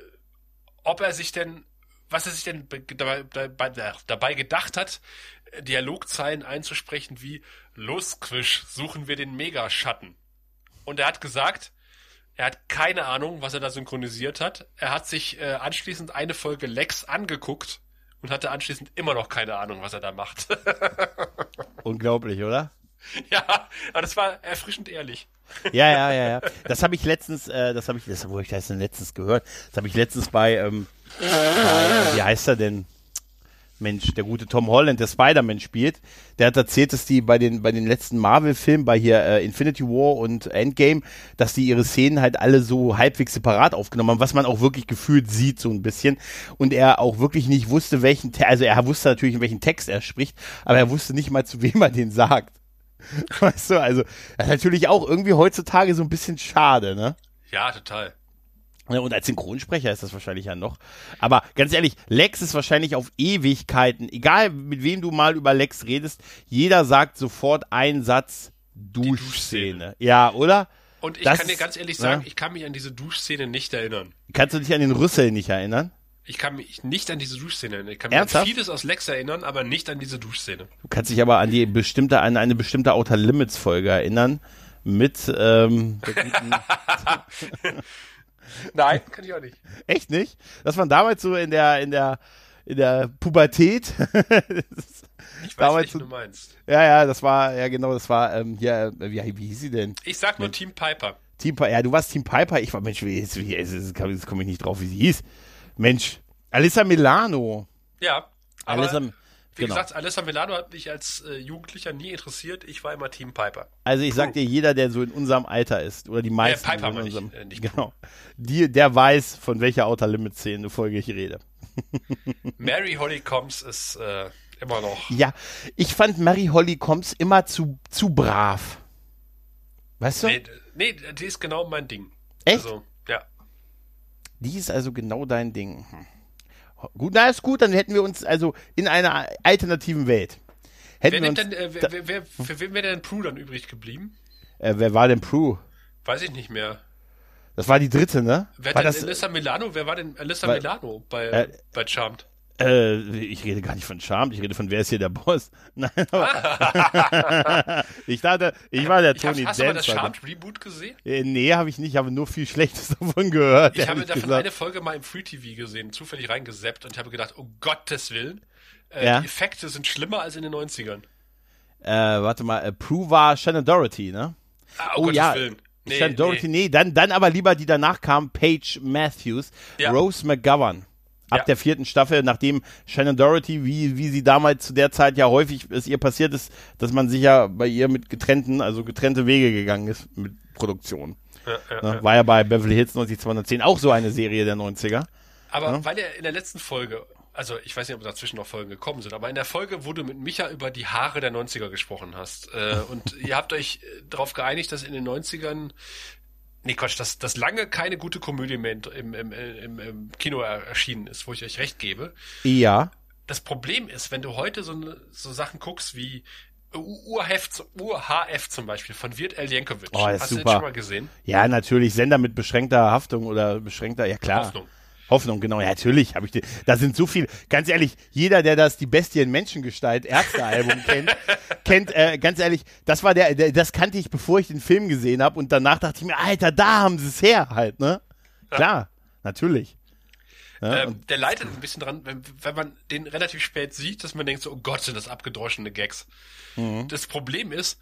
ob er sich denn, was er sich denn be- dabei, dabei, dabei gedacht hat, äh, Dialogzeilen einzusprechen wie Los, Quisch, suchen wir den Megaschatten. Und er hat gesagt, er hat keine Ahnung, was er da synchronisiert hat. Er hat sich äh, anschließend eine Folge Lex angeguckt und hatte anschließend immer noch keine Ahnung, was er da macht. Unglaublich, oder? ja, aber das war erfrischend ehrlich. Ja, ja, ja, ja. Das habe ich letztens, äh, das habe ich, das, wo ich das denn letztens gehört? Das habe ich letztens bei, ähm, äh, wie heißt er denn? Mensch, der gute Tom Holland, der Spider-Man spielt, der hat erzählt, dass die bei den, bei den letzten Marvel-Filmen, bei hier äh, Infinity War und Endgame, dass die ihre Szenen halt alle so halbwegs separat aufgenommen haben, was man auch wirklich gefühlt sieht, so ein bisschen. Und er auch wirklich nicht wusste, welchen, also er wusste natürlich, in welchen Text er spricht, aber er wusste nicht mal, zu wem er den sagt. Weißt du, also, das ist natürlich auch irgendwie heutzutage so ein bisschen schade, ne? Ja, total. Ja, Und als Synchronsprecher ist das wahrscheinlich ja noch. Aber ganz ehrlich, Lex ist wahrscheinlich auf Ewigkeiten, egal mit wem du mal über Lex redest, jeder sagt sofort einen Satz Duschszene. Ja, oder? Und ich Das kann dir ganz ehrlich ja. sagen, ich kann mich an diese Duschszene nicht erinnern. Kannst du dich an den Rüssel nicht erinnern? Ich kann mich nicht an diese Duschszene erinnern. Ich kann mich Ernsthaft? an vieles aus Lex erinnern, aber nicht an diese Duschszene. Du kannst dich aber an die bestimmte, an eine bestimmte Outer Limits Folge erinnern. Mit, ähm, Nein, kann ich auch nicht. echt nicht? Das war damals so in der, in der, in der Pubertät. Ich weiß, Damals welchen so- du meinst. ja, ja, das war, ja genau, das war, ähm, hier, äh, wie, wie hieß sie denn? Ich sag nur Team Piper. Team Piper, ja, du warst Team Piper, ich war, Mensch, wie, jetzt, wie, jetzt, jetzt komme ich nicht drauf, wie sie hieß. Mensch, Alyssa Milano. Ja, aber Alyssa, wie genau. gesagt, Alessa Milano hat mich als äh, Jugendlicher nie interessiert. Ich war immer Team Piper. Also ich sag dir, jeder, der so in unserem Alter ist, oder die meisten Piper so in unserem, äh, nicht genau, die, der weiß, von welcher Outer Limits Szene Folge ich rede. Mary Hollycombs ist äh, immer noch. Ja, ich fand Mary Holly Combs immer zu, zu brav. Weißt du? Nee, nee, die ist genau mein Ding. Echt? Also. Die ist also genau dein Ding. Hm. Gut, na ist gut, dann hätten wir uns also in einer alternativen Welt. Hätten Wer wir denn, äh, wer, wer, wer, für wen wäre denn Prue dann übrig geblieben? äh, wer war denn Prue? Weiß ich nicht mehr. Das war die dritte, ne? Wer war denn das, Alyssa Milano? Wer war denn Alyssa War- Milano bei, Äh, bei Charmed? Äh, ich rede gar nicht von Charme, ich rede von wer ist hier der Boss. Nein, aber ich dachte, ich war der Ich hab, Tony hast du mal das. Charmed Reboot gesehen? Äh, nee, habe ich nicht, ich habe nur viel Schlechtes davon gehört. Ich habe davon gesagt. eine Folge mal im Free TV gesehen, zufällig reingeseppt und habe gedacht, um Gottes Willen, äh, Ja. die Effekte sind schlimmer als in den 90ern. Äh, warte mal, äh, Prue war Shannon Doherty, ne? Ah, Oh, Gottes ja, Willen. Nee, Shannon Doherty, nee. nee, dann, dann aber lieber die danach kam, Paige Matthews, Ja. Rose McGovern. Ab Ja. der vierten Staffel, nachdem Shannon Doherty, wie, wie sie damals zu der Zeit ja häufig es ihr passiert ist, dass man sich ja bei ihr mit getrennten, also getrennte Wege gegangen ist mit Produktion. Ja, ja, Ne? War ja bei Beverly Hills 90210 auch so eine Serie der 90er. Aber weil er in der letzten Folge, also ich weiß nicht, ob dazwischen noch Folgen gekommen sind, aber in der Folge, wo du mit Micha über die Haare der 90er gesprochen hast, äh, und ihr habt euch äh, darauf geeinigt, dass in den 90ern, nee Quatsch, dass, dass lange keine gute Komödie mehr im, im, im, im Kino er, erschienen ist, wo ich euch recht gebe. Ja. Das Problem ist, wenn du heute so, so Sachen guckst wie UHF, UHF zum Beispiel von Wirt L. Jankovic. Oh, Hast du den super. schon mal gesehen? Ja, natürlich, Sender mit beschränkter Haftung oder beschränkter, ja klar. Hoffnung. Hoffnung, genau. Ja, natürlich habe ich die. Da sind so viel. Ganz ehrlich, jeder, der das die Bestie in Menschengestalt Ärztealbum kennt, kennt. Äh, ganz ehrlich, das war der, der. Das kannte ich, bevor ich den Film gesehen habe. Und danach dachte ich mir, Alter, da haben sie es her, halt, ne? Klar, natürlich. Ja, Ähm, der leidet ein bisschen dran, wenn, wenn man den relativ spät sieht, dass man denkt so, oh Gott, sind das abgedroschene Gags. Mhm. Das Problem ist,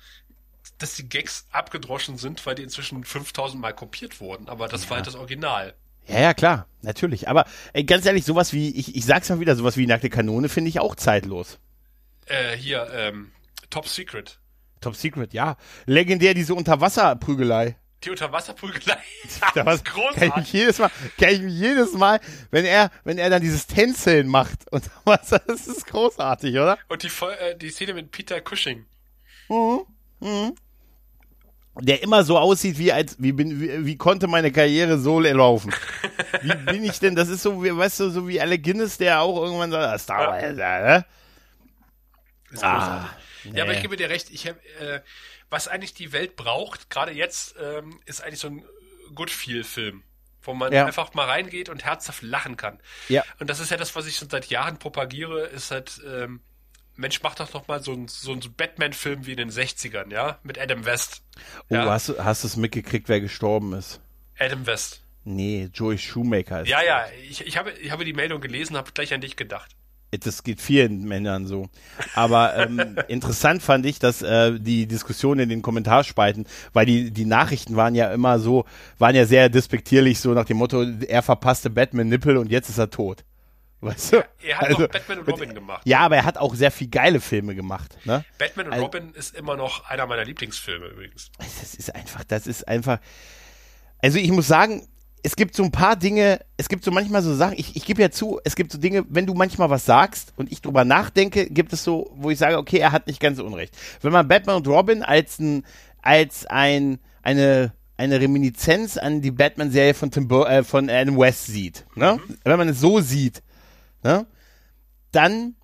dass die Gags abgedroschen sind, weil die inzwischen 5000 Mal kopiert wurden. Aber das war halt das Original. Ja, ja, klar, natürlich. Aber ey, ganz ehrlich, sowas wie, ich, ich sag's mal wieder, sowas wie nackte Kanone finde ich auch zeitlos. Äh, hier, ähm, Top Secret. Top Secret, ja. Legendär diese Unterwasserprügelei. Die Unterwasserprügelei. Da was, das ist kann ich großartig. jedes Mal, kann ich mich jedes Mal, wenn er, wenn er dann dieses Tänzeln macht und was, das ist großartig, oder? Und die, äh, die Szene mit Peter Cushing. Der immer so aussieht, wie als, wie bin, wie, wie konnte meine Karriere so laufen? Wie bin ich denn, das ist so, wie, weißt du, so wie Alec Guinness, der auch irgendwann sagt, ah, Star Wars, ja, ne? Ist Ah, großartig. Ja, aber ich nee. gebe dir recht. Ich hab, äh, was eigentlich die Welt braucht, gerade jetzt, ähm, ist eigentlich so ein Good Feel-Film, wo man Ja. einfach mal reingeht und herzhaft lachen kann. Ja. Und das ist ja das, was ich schon seit Jahren propagiere, ist halt, ähm, Mensch, mach doch noch mal so einen so Batman-Film wie in den 60ern, ja, mit Adam West. Oh, ja, hast du, hast du es mitgekriegt, wer gestorben ist? Adam West. Nee, Joey Shoemaker ist Ja, ja, ich, ich, habe, ich habe die Meldung gelesen, habe gleich an dich gedacht. Das geht vielen Männern so. Aber ähm, interessant fand ich, dass äh, die Diskussion in den Kommentarspalten, weil die, die Nachrichten waren ja immer so, waren ja sehr despektierlich, so nach dem Motto, er verpasste Batman Nippel und jetzt ist er tot. Weißt du? Er hat Also, noch Batman und Robin gemacht. Ja, aber er hat auch sehr viel geile Filme gemacht. Ne? Batman und Also- Robin ist immer noch einer meiner Lieblingsfilme übrigens. Das ist einfach, das ist einfach. Also ich muss sagen, es gibt so ein paar Dinge, es gibt so manchmal so Sachen, ich, ich gebe ja zu, es gibt so Dinge, wenn du manchmal was sagst und ich drüber nachdenke, gibt es so, wo ich sage, okay, er hat nicht ganz so unrecht. Wenn man Batman und Robin als ein, als ein, eine, eine Reminiszenz an die Batman-Serie von Tim äh, von Adam West sieht, ne? Wenn man es so sieht, ne? Dann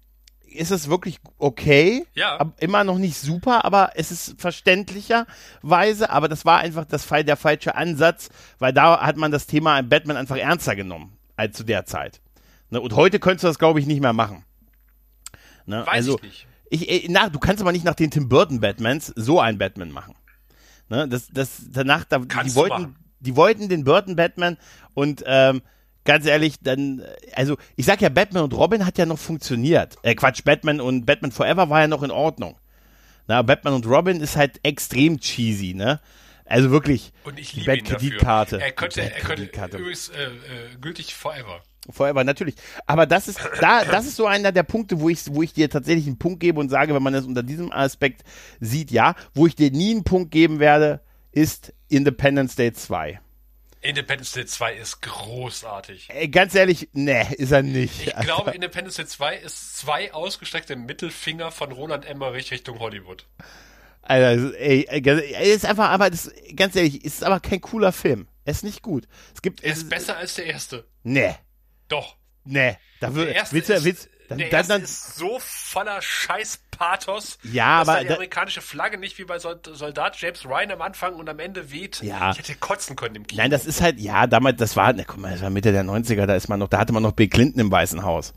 ist es wirklich okay. Ja. Immer noch nicht super, aber es ist verständlicherweise, aber das war einfach das der falsche Ansatz, weil da hat man das Thema Batman einfach ernster genommen als zu der Zeit. Ne? Und heute könntest du das, glaube ich, nicht mehr machen. Ne? Weiß also, ich nicht. Ich, äh, na, du kannst aber nicht nach den Tim Burton Batmans so einen Batman machen. Ne? Das, das, danach, da, die wollten, machen. die wollten den Burton Batman und ähm, ganz ehrlich, dann, also ich sag ja, Batman und Robin hat ja noch funktioniert. Äh, Quatsch, Batman und Batman Forever war ja noch in Ordnung. Na, Batman und Robin ist halt extrem cheesy, ne? Also wirklich, Und ich die liebe ihn dafür. Bad-Kreditkarte. Er könnte, er könnte übrigens äh, äh, gültig forever. Forever, natürlich. Aber das ist, da, das ist so einer der Punkte, wo ich, wo ich dir tatsächlich einen Punkt gebe und sage, wenn man das unter diesem Aspekt sieht, ja. Wo ich dir nie einen Punkt geben werde, ist Independence Day 2. Independence Day 2 ist großartig. Ey, ganz ehrlich, ne, ist er nicht. Ich glaube, Independence Day 2 ist zwei ausgestreckte Mittelfinger von Roland Emmerich Richtung Hollywood. Alter, ey, ist einfach, aber das, ganz ehrlich, ist aber kein cooler Film. Er ist nicht gut. Es gibt, Er ist besser als der erste. ne, Doch. ne, da wird, Der erste, willst ist, willst, dann, der dann, erste dann, ist so voller Scheiß-Pathos, Ja, dass aber da die amerikanische Flagge nicht wie bei Sol- Soldat James Ryan am Anfang und am Ende weht. Ja. Ich hätte kotzen können im Kino. Nein, das ist halt, ja, damals, das war, ne, guck mal, das war Mitte der 90er, da ist man noch, da hatte man noch Bill Clinton im Weißen Haus.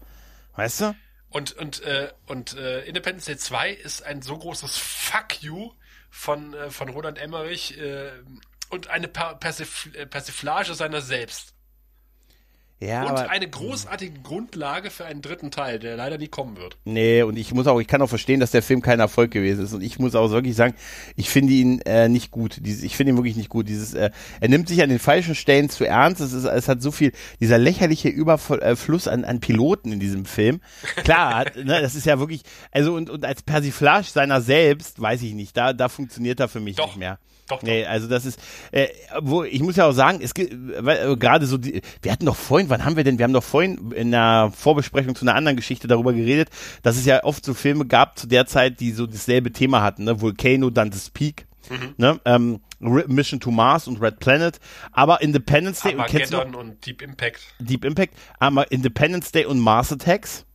Weißt du? Und, und, äh, und äh, Independence Day 2 ist ein so großes Fuck you von, äh, von Roland Emmerich äh, und eine per Persif äh, Persiflage seiner selbst. Ja, und aber, eine großartige Grundlage für einen dritten Teil, der leider nie kommen wird. nee, und ich muss auch, ich kann auch verstehen, dass der Film kein Erfolg gewesen ist. Und ich muss auch wirklich sagen, ich finde ihn äh, nicht gut. Dieses, ich finde ihn wirklich nicht gut. Dieses, äh, er nimmt sich an den falschen Stellen zu ernst. Es, ist, es hat so viel, dieser lächerliche Überfluss an, an Piloten in diesem Film. Klar, ne, das ist ja wirklich, also und, und als Persiflage seiner selbst, weiß ich nicht, da, da funktioniert er für mich Doch. nicht mehr. Doch, doch. Nee, also das ist, äh, wo ich muss ja auch sagen, es gibt äh, gerade so, die, wir hatten doch vorhin, wann haben wir denn? Wir haben doch vorhin in einer Vorbesprechung zu einer anderen Geschichte darüber geredet, dass es ja oft so Filme gab zu der Zeit, die so dasselbe Thema hatten, ne? Volcano, Dante's Peak, Mhm. ne? Ähm, Mission to Mars und Red Planet, aber Independence Day und kennst du noch Armageddon und Deep Impact. Deep Impact, aber Independence Day und Mars Attacks,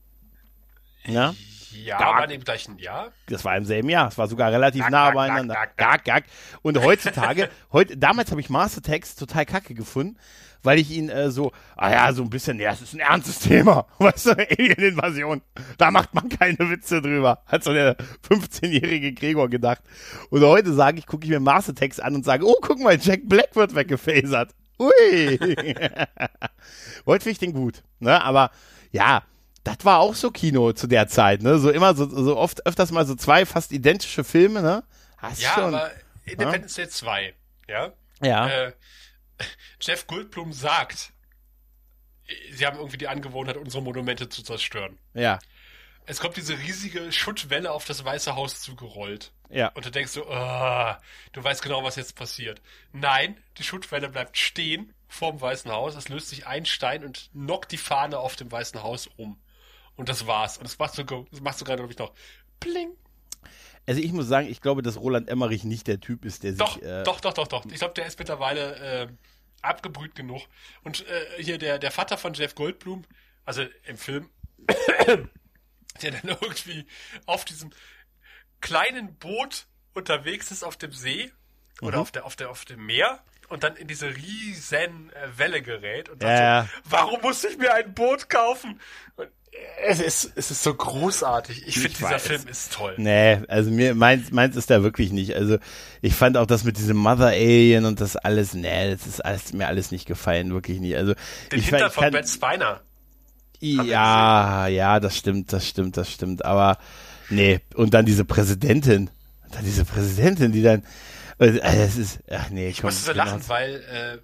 ja? Ja, Dark. waren im gleichen Jahr. Das war im selben Jahr. Es war sogar relativ Gack, nah gack, beieinander. gack, Gack, gack. Und heutzutage, heute, damals habe ich Master Text total kacke gefunden, weil ich ihn äh, so, ah ja, so ein bisschen, ja, es ist ein ernstes Thema. Weißt du, Alien-Invasion. Da macht man keine Witze drüber. Hat so der 15-jährige Gregor gedacht. Und heute sage ich, gucke ich mir Master Text an und sage, oh, guck mal, Jack Black wird weggefasert. Ui. heute finde ich den gut. Ne? Aber ja, das war auch so Kino zu der Zeit, ne? So immer so, so oft, öfters mal so zwei fast identische Filme, ne? Hast Ja, schon. aber Independence Day 2, ja. ja. Äh, Jeff Goldblum sagt, sie haben irgendwie die Angewohnheit, unsere Monumente zu zerstören. ja. Es kommt diese riesige Schuttwelle auf das Weiße Haus zugerollt. Ja. Und du denkst so, ah, du weißt genau, was jetzt passiert. Nein, die Schuttwelle bleibt stehen vorm Weißen Haus. Es löst sich ein Stein und knockt die Fahne auf dem Weißen Haus um. Und das war's. Und das machst du, das machst du gerade, glaube ich, noch. Pling. Also ich muss sagen, ich glaube, dass Roland Emmerich nicht der Typ ist, der Doch, sich. Äh, doch, doch, doch, doch. Ich glaube, der ist mittlerweile äh, abgebrüht genug. Und äh, hier der, der Vater von Jeff Goldblum, also im Film, der dann irgendwie auf diesem kleinen Boot unterwegs ist auf dem See oder Mhm. auf, der, auf, der, auf dem Meer und dann in diese riesen äh, Welle gerät und dann ja. so, warum musste ich mir ein Boot kaufen? Und es ist, es ist so großartig. Ich finde, dieser. Film ist toll. Nee, also mir meins, meins ist da wirklich nicht. Also ich fand auch das mit diesem Mother Alien und das alles, nee, das ist alles mir alles nicht gefallen, wirklich nicht. Also Den ich, Hintern ich von Brad Spiner. Ja, ja, das stimmt, das stimmt, das stimmt. Aber nee, und dann diese Präsidentin, dann diese Präsidentin, die dann, äh, es ist, ach nee, Ich musste so genau. lachen, weil,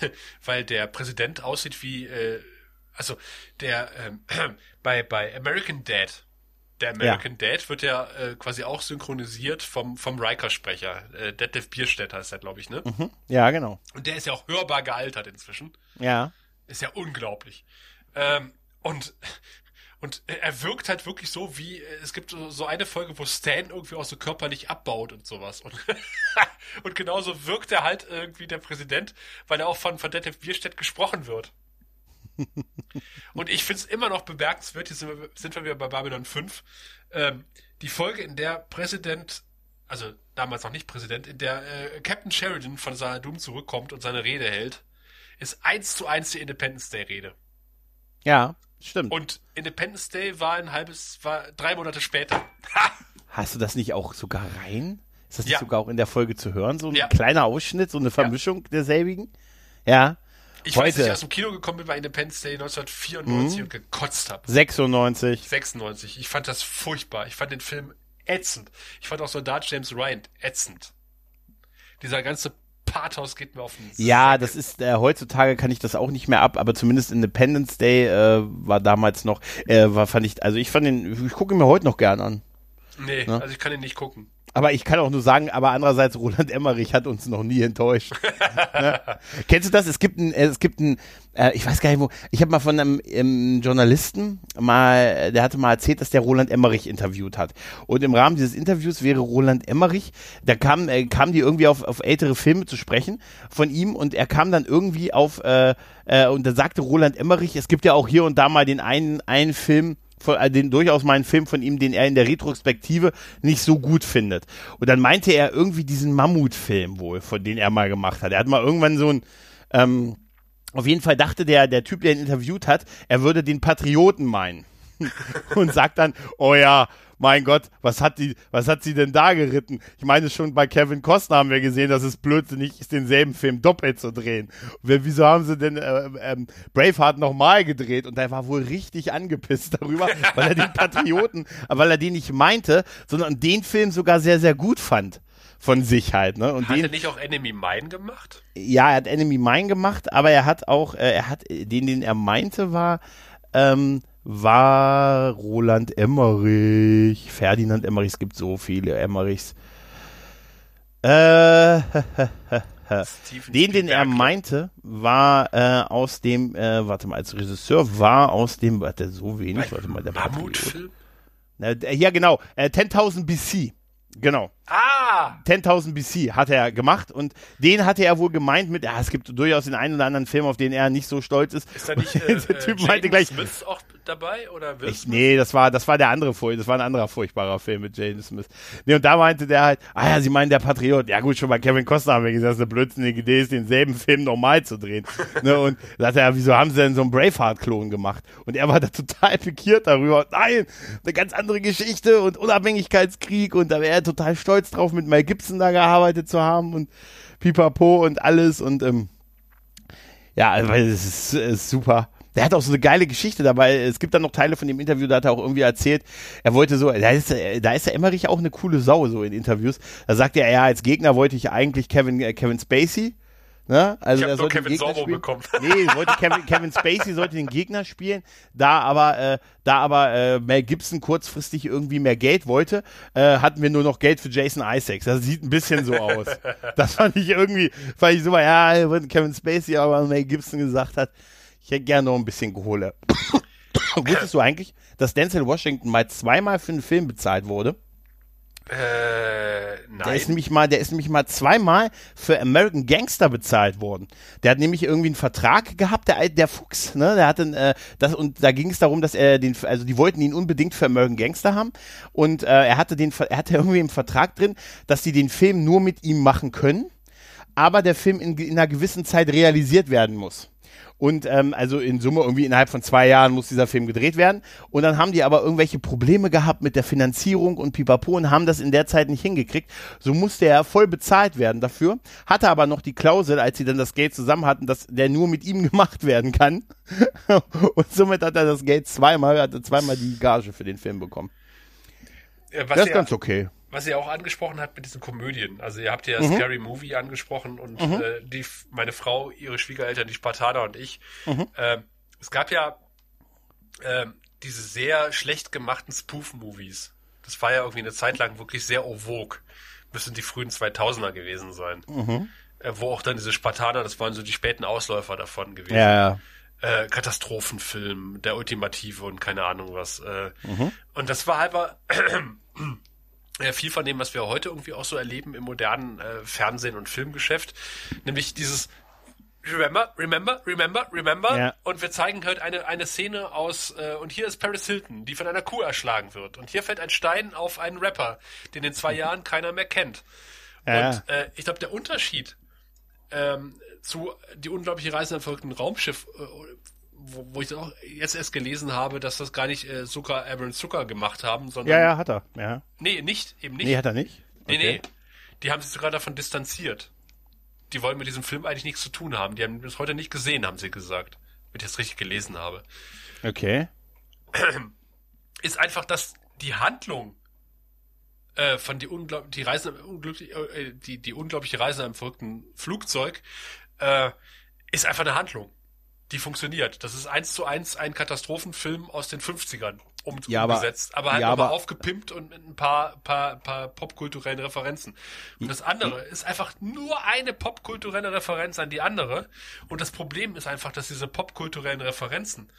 äh, weil der Präsident aussieht wie, äh, also der ähm, bei, bei American Dad. Der American Dad wird ja äh, quasi auch synchronisiert vom, vom Riker-Sprecher. Äh, Detlef Bierstedt heißt er, glaube ich, ne? Ja, genau. Und der ist ja auch hörbar gealtert inzwischen. Ja. Ist ja unglaublich. Ähm, und, und er wirkt halt wirklich so wie, es gibt so- eine Folge, wo Stan irgendwie auch so körperlich abbaut und sowas. Und, und genauso wirkt er halt irgendwie der Präsident, weil er auch von, von Detlef Bierstedt gesprochen wird. Und ich finde es immer noch bemerkenswert, hier sind wir, sind wir wieder bei Babylon 5, ähm, die Folge, in der Präsident, also damals noch nicht Präsident, in der äh, Captain Sheridan von Sahadum zurückkommt und seine Rede hält, ist eins zu eins die Independence Day Rede. Ja, stimmt. Und Independence Day war ein halbes, war drei Monate später. Ha! Hast du das nicht auch sogar rein? Ist das nicht Ja. sogar auch in der Folge zu hören? So ein Ja. kleiner Ausschnitt, so eine Vermischung derselbigen? Ja. Ich weiß, dass Heute. ich aus dem Kino gekommen bin bei Independence Day 1994 Mhm. und gekotzt habe. 96. 96. Ich fand das furchtbar. Ich fand den Film ätzend. Ich fand auch Soldat James Ryan ätzend. Dieser ganze Pathos geht mir auf den Ja, Sack. das ist, äh, heutzutage kann ich das auch nicht mehr ab, aber zumindest Independence Day äh, war damals noch, äh, war, fand ich, also ich fand den, ich gucke ihn mir heute noch gern an. Nee, Ne? also ich kann ihn nicht gucken. Aber ich kann auch nur sagen, aber andererseits, Roland Emmerich hat uns noch nie enttäuscht. ne? Kennst du das? Es gibt ein, es gibt ein, äh, ich weiß gar nicht wo, ich habe mal von einem, ähm, Journalisten mal, der hatte mal erzählt, dass der Roland Emmerich interviewt hat. Und im Rahmen dieses Interviews wäre Roland Emmerich, da kam, äh, kam die irgendwie auf, auf ältere Filme zu sprechen von ihm und er kam dann irgendwie auf, äh, äh, und da sagte Roland Emmerich, es gibt ja auch hier und da mal den einen, einen Film, von, äh, den durchaus mal einen Film von ihm, den er in der Retrospektive nicht so gut findet. Und dann meinte er irgendwie diesen Mammutfilm wohl, von den er mal gemacht hat. Er hat mal irgendwann so ein, ähm, auf jeden Fall dachte der, der Typ, der ihn interviewt hat, er würde den Patrioten meinen. Und sagt dann, oh ja, mein Gott, was hat die, was hat sie denn da geritten? Ich meine, schon bei Kevin Costner haben wir gesehen, dass es blödsinnig ist, denselben Film doppelt zu drehen. Und wieso haben sie denn äh, ähm, Braveheart nochmal gedreht? Und er war wohl richtig angepisst darüber, weil er den Patrioten, weil er den nicht meinte, sondern den Film sogar sehr, sehr gut fand von sich halt. Ne? Und Hat den, er nicht auch Enemy Mine gemacht? ja, er hat Enemy Mine gemacht, aber er hat auch, äh, er hat, äh, den, den er meinte, war, ähm, war Roland Emmerich, Ferdinand Emmerich, es gibt so viele Emmerichs. Äh, den, den er meinte, war äh, aus dem, äh, warte mal, als Regisseur war aus dem, warte, so wenig, warte mal, der. Mammutfilm? Ja, genau, äh, 10.000 BC, genau. Ah! 10.000 BC hat er gemacht und den hatte er wohl gemeint mit, ja, es gibt durchaus den einen oder anderen Film, auf den er nicht so stolz ist. Ist da nicht äh, der äh, Typ Jaden meinte gleich, Smith auch dabei? Oder Will ich, nee, das war, das war der andere das war ein anderer furchtbarer Film mit Jaden Smith. Nee, und da meinte der halt, ah ja, sie meinen der Patriot. Ja gut, schon bei Kevin Costner haben wir gesagt, das ist eine blödsinnige Idee ist, denselben Film nochmal zu drehen. ne, und da sagt er, wieso haben sie denn so einen Braveheart-Klon gemacht? Und er war da total pikiert darüber. Nein, eine ganz andere Geschichte und Unabhängigkeitskrieg und da wäre er total stolz drauf, mit Mel Gibson da gearbeitet zu haben und pipapo und alles und ähm, ja, also, es ist, ist super. Der hat auch so eine geile Geschichte dabei. Es gibt dann noch Teile von dem Interview, da hat er auch irgendwie erzählt, er wollte so, da ist, da ist der Emmerich auch eine coole Sau so in Interviews. Da sagt er, ja, als Gegner wollte ich eigentlich Kevin, äh, Kevin Spacey. Ne? Also Ich hab nur Kevin Sorbo bekommen. Nee, wollte Kevin, Kevin Spacey sollte den Gegner spielen, da aber, äh, da aber äh, Mel Gibson kurzfristig irgendwie mehr Geld wollte, äh, hatten wir nur noch Geld für Jason Isaacs. Das sieht ein bisschen so aus. Das fand ich irgendwie, fand ich super, ja, Kevin Spacey, aber Mel Gibson gesagt hat, ich hätte gerne noch ein bisschen Kohle. Wusstest du eigentlich, dass Denzel Washington mal zweimal für einen Film bezahlt wurde? Äh, Der ist nein. nämlich mal, der ist nämlich mal zweimal für American Gangster bezahlt worden. Der hat nämlich irgendwie einen Vertrag gehabt, der, der Fuchs, ne? Der hatte äh, das und da ging es darum, dass er den, also die wollten ihn unbedingt für American Gangster haben und äh, er hatte den, er hatte irgendwie im Vertrag drin, dass die den Film nur mit ihm machen können, aber der Film in, in einer gewissen Zeit realisiert werden muss. Und ähm, also in Summe irgendwie innerhalb von zwei Jahren muss dieser Film gedreht werden. Und dann haben die aber irgendwelche Probleme gehabt mit der Finanzierung und Pipapo und haben das in der Zeit nicht hingekriegt. So musste er voll bezahlt werden dafür. Hatte aber noch die Klausel, als sie dann das Geld zusammen hatten, dass der nur mit ihm gemacht werden kann. und somit hat er das Geld zweimal, hat er zweimal die Gage für den Film bekommen. Äh, was Das ist ganz okay. Was ihr auch angesprochen habt mit diesen Komödien. Also ihr habt ja Mhm. Scary Movie angesprochen und äh, die, meine Frau, ihre Schwiegereltern, die Spartaner und ich. Mhm. Ähm, es gab ja ähm, diese sehr schlecht gemachten Spoof-Movies. Das war ja irgendwie eine Zeit lang wirklich sehr vogue. Müssen die frühen 2000er gewesen sein. Mhm. Äh, wo auch dann diese Spartaner, das waren so die späten Ausläufer davon gewesen Ja, ja. äh, Katastrophenfilm, der Ultimative und keine Ahnung was. Äh. Mhm. Und das war halber äh, viel von dem, was wir heute irgendwie auch so erleben im modernen äh, Fernsehen und Filmgeschäft, nämlich dieses Remember, remember, remember, remember. Ja. Und wir zeigen halt eine, eine Szene aus, äh, und hier ist Paris Hilton, die von einer Kuh erschlagen wird. Und hier fällt ein Stein auf einen Rapper, den in zwei Jahren keiner mehr kennt. Ja, Und äh, ich glaube, der Unterschied ähm, zu die unglaubliche Reise in einem verrückten Raumschiff, äh, wo, wo ich auch jetzt erst gelesen habe, dass das gar nicht äh, Zucker, Aaron Zucker gemacht haben, sondern. Ja, ja, hat er. Ja. Nee, nicht, eben nicht. Nee, hat er nicht? Nee, nee. Die haben sich sogar davon distanziert. Die wollen mit diesem Film eigentlich nichts zu tun haben. Die haben das heute nicht gesehen, haben sie gesagt. Wenn ich das richtig gelesen habe. Okay. Ist einfach, dass die Handlung äh, von die unglaublich die Reise unglücklich äh, die die unglaubliche Reise in einem verrückten Flugzeug äh, ist einfach eine Handlung, die funktioniert. Das ist eins zu eins ein Katastrophenfilm aus den 50ern um, Ja, umgesetzt, aber, halt ja, aber aber- aufgepimpt und mit ein paar paar paar popkulturellen Referenzen. Und das andere ist einfach nur eine popkulturelle Referenz an die andere. Und das Problem ist einfach, dass diese popkulturellen Referenzen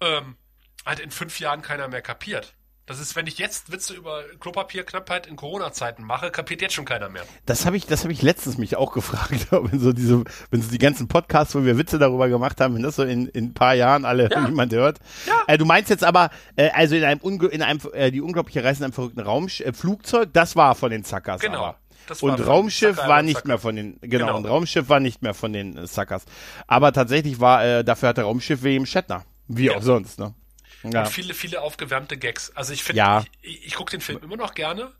ähm, halt in fünf Jahren keiner mehr kapiert. Das ist, wenn ich jetzt Witze über Klopapierknappheit in Corona-Zeiten mache, kapiert jetzt schon keiner mehr. Das habe ich, das habe ich letztens mich auch gefragt, wenn so diese, wenn so die ganzen Podcasts, wo wir Witze darüber gemacht haben, wenn das so in, in ein paar Jahren alle Ja. niemand hört. Ja. Äh, du meinst jetzt aber, äh, also in einem, unge in einem äh, die unglaubliche Reise in einem verrückten Raum, äh, Flugzeug, das war von den Zackers. Genau. Aber. Das und Raumschiff war nicht Zucker. mehr von den, genau, Genau. und Raumschiff war nicht mehr von den äh. Aber tatsächlich war, äh, dafür hatte Raumschiff William Shatner. Wie Ja. auch sonst, ne? Ja. Und viele, viele aufgewärmte Gags. Also ich finde, Ja. Mhm. ich, ich, gucke den Film immer noch gerne.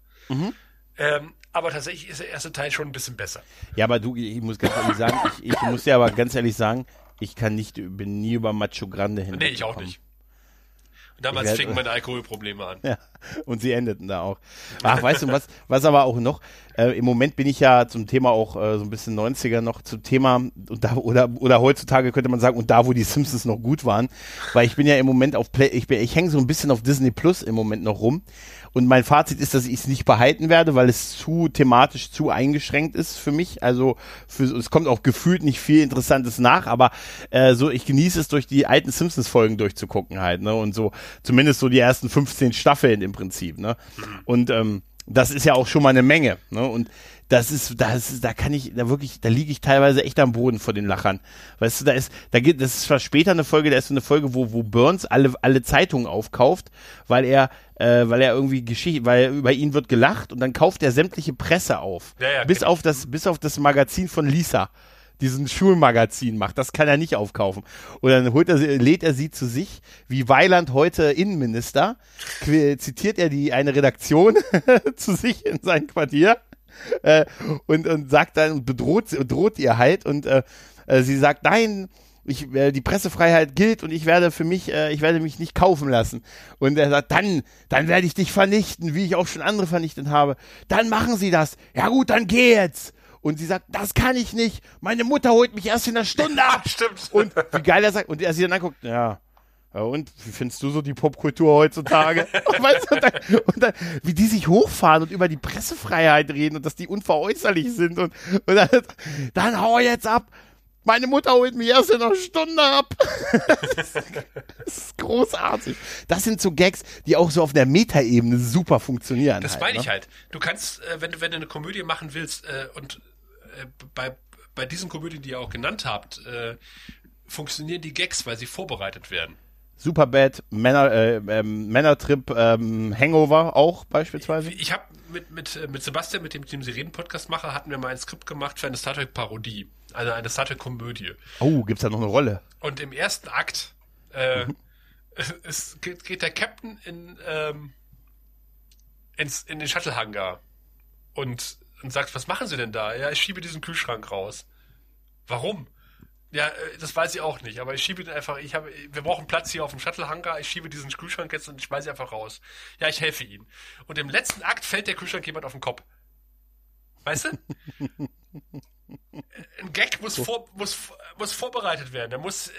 Ähm, aber tatsächlich ist der erste Teil schon ein bisschen besser. Ja, aber du, ich muss ganz ehrlich sagen, ich, ich muss dir aber ganz ehrlich sagen, ich kann nicht, bin nie über Macho Grande hin. Nee, ich auch nicht. Und damals werd- fingen meine Alkoholprobleme an. Ja, und sie endeten da auch. Ach, weißt du, was, was aber auch noch, äh, im Moment bin ich ja zum Thema auch äh, so ein bisschen 90er noch zum Thema, und da, oder, oder heutzutage könnte man sagen, und da, wo die Simpsons noch gut waren, weil ich bin ja im Moment auf Play, ich, bin, ich hänge so ein bisschen auf Disney Plus im Moment noch rum. Und mein Fazit ist, dass ich es nicht behalten werde, weil es zu thematisch zu eingeschränkt ist für mich. Also für, es kommt auch gefühlt nicht viel Interessantes nach, aber äh, so ich genieße es durch die alten Simpsons-Folgen durchzugucken halt, ne? Und so zumindest so die ersten 15 Staffeln im Prinzip, ne? Und ähm, das ist ja auch schon mal eine Menge, ne? Und das ist, das ist, da kann ich, da wirklich, da liege ich teilweise echt am Boden vor den Lachern. Weißt du, da ist, da geht, das ist zwar später eine Folge, da ist so eine Folge, wo, wo Burns alle, alle Zeitungen aufkauft, weil er, äh, weil er irgendwie Geschichte, weil über ihn wird gelacht und dann kauft er sämtliche Presse auf. Ja, ja, bis ich. auf das, bis auf das Magazin von Lisa. Diesen Schulmagazin macht, das kann er nicht aufkaufen. Und dann holt er, lädt er sie zu sich, wie Weiland heute Innenminister, zitiert er die eine Redaktion zu sich in sein Quartier äh, und, und sagt dann und bedroht droht ihr halt und äh, äh, sie sagt nein ich, äh, die Pressefreiheit gilt und ich werde für mich äh, ich werde mich nicht kaufen lassen. Und er sagt dann dann werde ich dich vernichten wie ich auch schon andere vernichtet habe. Dann machen sie das. Ja gut dann geh jetzt. Und sie sagt das kann ich nicht. Meine Mutter holt mich erst in einer Stunde ab. Stimmt. und wie geil er sagt und er sie dann anguckt ja ja, und wie findest du so die Popkultur heutzutage? weißt du, und, dann, und dann, wie die sich hochfahren und über die Pressefreiheit reden und dass die unveräußerlich sind und, und dann, dann hau jetzt ab. Meine Mutter holt mich erst in einer Stunde ab. das, ist, das ist großartig. Das sind so Gags, die auch so auf der Metaebene super funktionieren. Das halt, meine ich ne? halt. Du kannst, äh, wenn du, wenn du eine Komödie machen willst, äh, und äh, bei, bei diesen Komödien, die ihr auch genannt habt, äh, funktionieren die Gags, weil sie vorbereitet werden. Superbad, Männer, äh, ähm, Männertrip, ähm, Hangover auch beispielsweise. Ich habe mit, mit, äh, mit Sebastian, mit dem ich den Sie reden Podcast mache, hatten wir mal ein Skript gemacht für eine Star Trek Parodie. Also eine Star Trek Komödie. Oh, gibt's da noch eine Rolle? Und im ersten Akt äh, es geht, geht der Captain in, ähm, ins, in den Shuttle-Hangar und, und sagt, was machen Sie denn da? Ja, ich schiebe diesen Kühlschrank raus. Warum? Ja, äh, das weiß ich auch nicht, aber ich schiebe den einfach, ich habe, wir brauchen Platz hier auf dem Shuttle-Hangar, ich schiebe diesen Kühlschrank jetzt und ich schmeiße ihn einfach raus. Ja, ich helfe Ihnen. Und im letzten Akt fällt der Kühlschrank jemand auf den Kopf. Weißt du? Ein Gag muss, vor, muss, muss vorbereitet werden. Der muss, äh,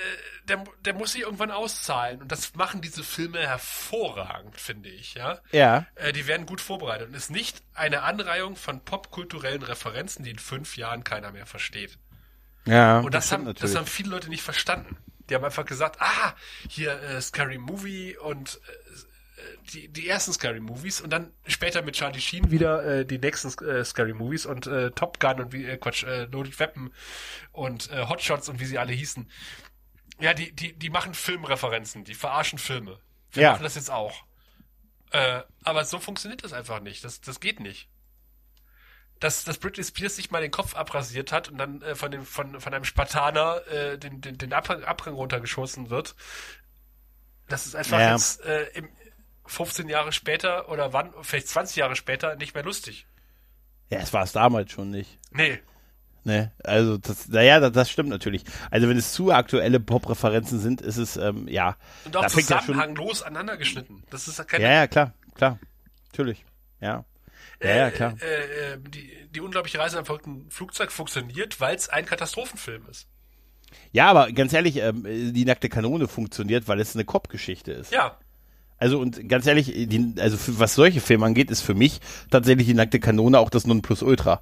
der, der muss sich irgendwann auszahlen. Und das machen diese Filme hervorragend, finde ich, ja. Ja. Äh, die werden gut vorbereitet und ist nicht eine Anreihung von popkulturellen Referenzen, die in fünf Jahren keiner mehr versteht. Ja. Und das, stimmt haben, das haben viele Leute nicht verstanden. Die haben einfach gesagt, ah, hier äh, Scary Movie und äh, die, die ersten Scary Movies und dann später mit Charlie Sheen wieder äh, die nächsten äh, Scary Movies und äh, Top Gun und wie, äh, Quatsch, äh, Loaded Weapon und äh, Hotshots und wie sie alle hießen. Ja, die, die, die machen Filmreferenzen, die verarschen Filme. Wir Ja. machen das jetzt auch. Äh, aber so funktioniert das einfach nicht. Das, das geht nicht. Dass, dass Britney Spears sich mal den Kopf abrasiert hat und dann äh, von, dem, von, von einem Spartaner äh, den, den, den Abhang, Abhang runtergeschossen wird. Das ist einfach Ja. jetzt äh, im 15 Jahre später oder wann, vielleicht 20 Jahre später nicht mehr lustig. Ja, es war es damals schon nicht. Nee. Ne? Also, das, naja, das, das stimmt natürlich. Also, wenn es zu aktuelle Pop-Referenzen sind, ist es, ähm, ja. Und auch da fängt ja schon- zusammenhanglos aneinander geschnitten. Das ist ja keine Ja, ja, klar, klar. Natürlich. Ja. Ja, ja, klar. Äh, äh, die, die unglaubliche Reise am verrückten Flugzeug funktioniert, weil es ein Katastrophenfilm ist. Ja, aber ganz ehrlich, ähm, die nackte Kanone funktioniert, weil es eine Cop-Geschichte ist. Ja, Also und ganz ehrlich, die, also für, was solche Filme angeht, ist für mich tatsächlich die nackte Kanone auch das Nonplusultra.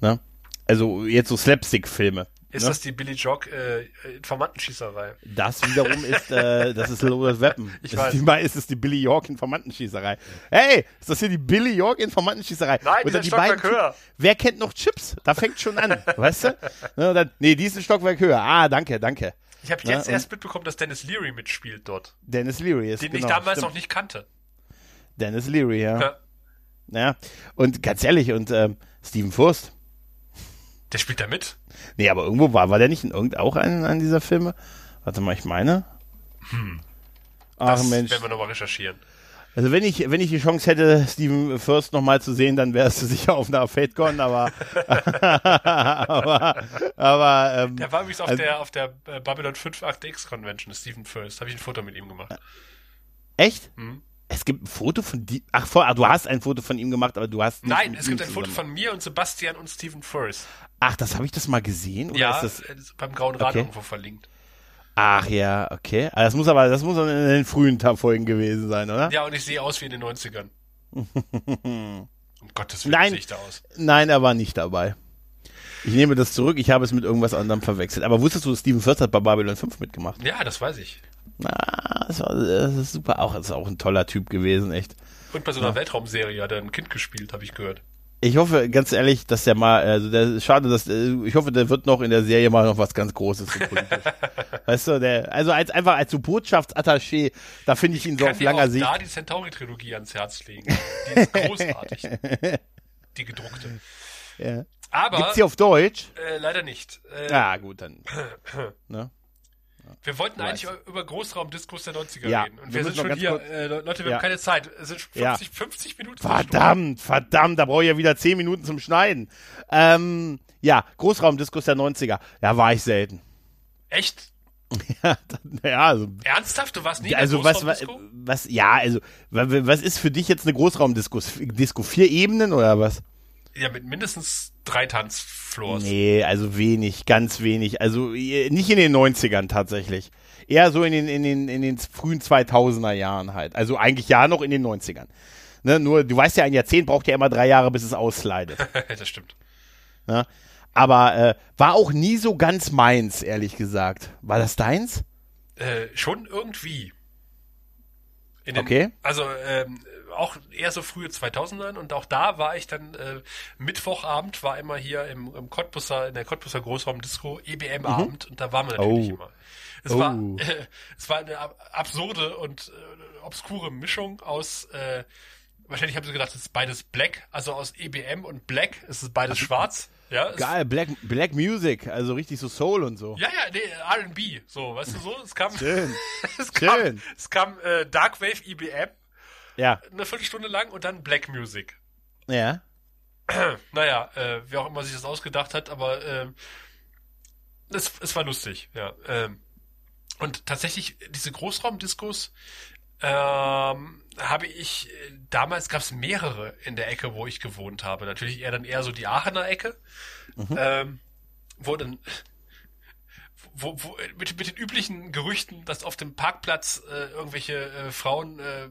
Ne? Also jetzt so Slapstick-Filme. Ist ne? das die Billy Jock äh, Informantenschießerei? Das wiederum ist, äh, das ist Lothar Weapon. Ich das weiß. Ist die, ist es die Billy York Informantenschießerei. Hey, ist das hier die Billy York Informantenschießerei? Nein, dann die Stockwerk beiden höher. Wer kennt noch Chips? Da fängt schon an, weißt du? Ne, dann, nee, die ist ein Stockwerk höher. Ah, danke, danke. Ich habe jetzt und- erst mitbekommen, dass Dennis Leary mitspielt dort, Dennis Leary ist den genau, ich damals stimmt. noch nicht kannte. Dennis Leary, ja. Ja. ja. Und ganz ehrlich, und ähm, Steven Furst. Der spielt da mit. Nee, aber irgendwo war, war der nicht in irgend auch einen, einen dieser Filme? Warte mal, ich meine. Ach Das Mensch. werden wir nochmal recherchieren. Also wenn ich, wenn ich die Chance hätte, Steven First nochmal zu sehen, dann wärst du sicher auf einer FateCon, aber aber, aber ähm, Der war übrigens auf Also- der auf der äh, Babylon 5 Act X Convention, Stephen First. Habe ich ein Foto mit ihm gemacht. echt? Mhm. Es gibt ein Foto von die ach, ah, du hast ein Foto von ihm gemacht, aber du hast Nein, es gibt ein Foto von mir und Sebastian und Stephen First. Ach, das habe ich das mal gesehen oder Ja, ist das äh, beim Grauen Rad Okay. irgendwo verlinkt. Ach ja, okay. Ah, Das muss aber das muss in den frühen Folgen gewesen sein, oder? Ja, und ich sehe aus wie in den 90ern. um Gottes Willen Nein. sehe ich da aus. Nein, er war nicht dabei. Ich nehme das zurück, ich habe es mit irgendwas anderem verwechselt. Aber wusstest du, Steven First hat bei Babylon 5 mitgemacht? Ja, das weiß ich. Na, das, war, das ist super. Auch, ist auch ein toller Typ gewesen, echt. Und bei so einer Weltraumserie hat er ein Kind gespielt, habe ich gehört. Ich hoffe, ganz ehrlich, dass der mal, also der, schade, dass, ich hoffe, der wird noch in der Serie mal noch was ganz Großes so weißt du, der, also als, einfach als so Botschaftsattaché, da finde ich ihn so Kann auf langer Sicht. da die Centauri-Trilogie ans Herz legen. Die ist großartig. die gedruckte. Ja. Aber Gibt's die auf Deutsch? äh, leider nicht. Äh, Ja, gut, dann. Ne? Wir wollten eigentlich über Großraumdiskurs der 90er Ja, reden. Und wir sind schon hier. Äh, Leute, wir Ja. haben keine Zeit. Es sind 50, Ja. 50 Minuten. Verdammt, verdammt, da brauche ich ja wieder 10 Minuten zum Schneiden. Ähm, ja, Großraumdiskus der 90er. Ja, war ich selten. Echt? Ja, ja also, Ernsthaft? Du warst nie also was, was, was, ja, also, wa- was ist für dich jetzt eine Großraumdisco? Disco vier Ebenen oder was? Ja, mit mindestens drei Tanzfloors. Nee, also wenig, ganz wenig. Also eh, nicht in den 90ern tatsächlich. Eher so in den, in den, in den frühen 2000er Jahren halt. Also eigentlich ja noch in den 90ern. Ne, nur, du weißt ja, ein Jahrzehnt braucht ja immer drei Jahre, bis es ausleidet. das stimmt. Ne? Aber äh, war auch nie so ganz meins, ehrlich gesagt. War das deins? Äh, schon irgendwie. Den, Okay. Also ähm, auch eher so frühe 2000ern und auch da war ich dann äh, Mittwochabend war immer hier im, im Cottbusser in der Cottbusser Großraumdisco EBM Abend und da waren wir natürlich Oh. immer. Es Oh. war äh, es war eine ab- absurde und äh, obskure Mischung aus äh, wahrscheinlich haben sie gedacht, es ist beides Black, also aus EBM und Black, es ist beides schwarz. Ja, Geil, Black, Black Music, also richtig so Soul und so. Ja, ja, nee, R&B, so, weißt du so, es kam, Schön. es kam, Schön. es kam äh, Darkwave IBM, Ja, eine Viertelstunde lang und dann Black Music. ja. Naja, äh, wer auch immer sich das ausgedacht hat, aber ähm, es, es war lustig, ja. Ähm, und tatsächlich, diese Großraumdiskos ähm, habe ich, äh, damals gab es mehrere in der Ecke, wo ich gewohnt habe. Natürlich eher dann eher so die Aachener Ecke, ähm, wo dann wo, wo, mit, mit den üblichen Gerüchten, dass auf dem Parkplatz äh, irgendwelche äh, Frauen äh,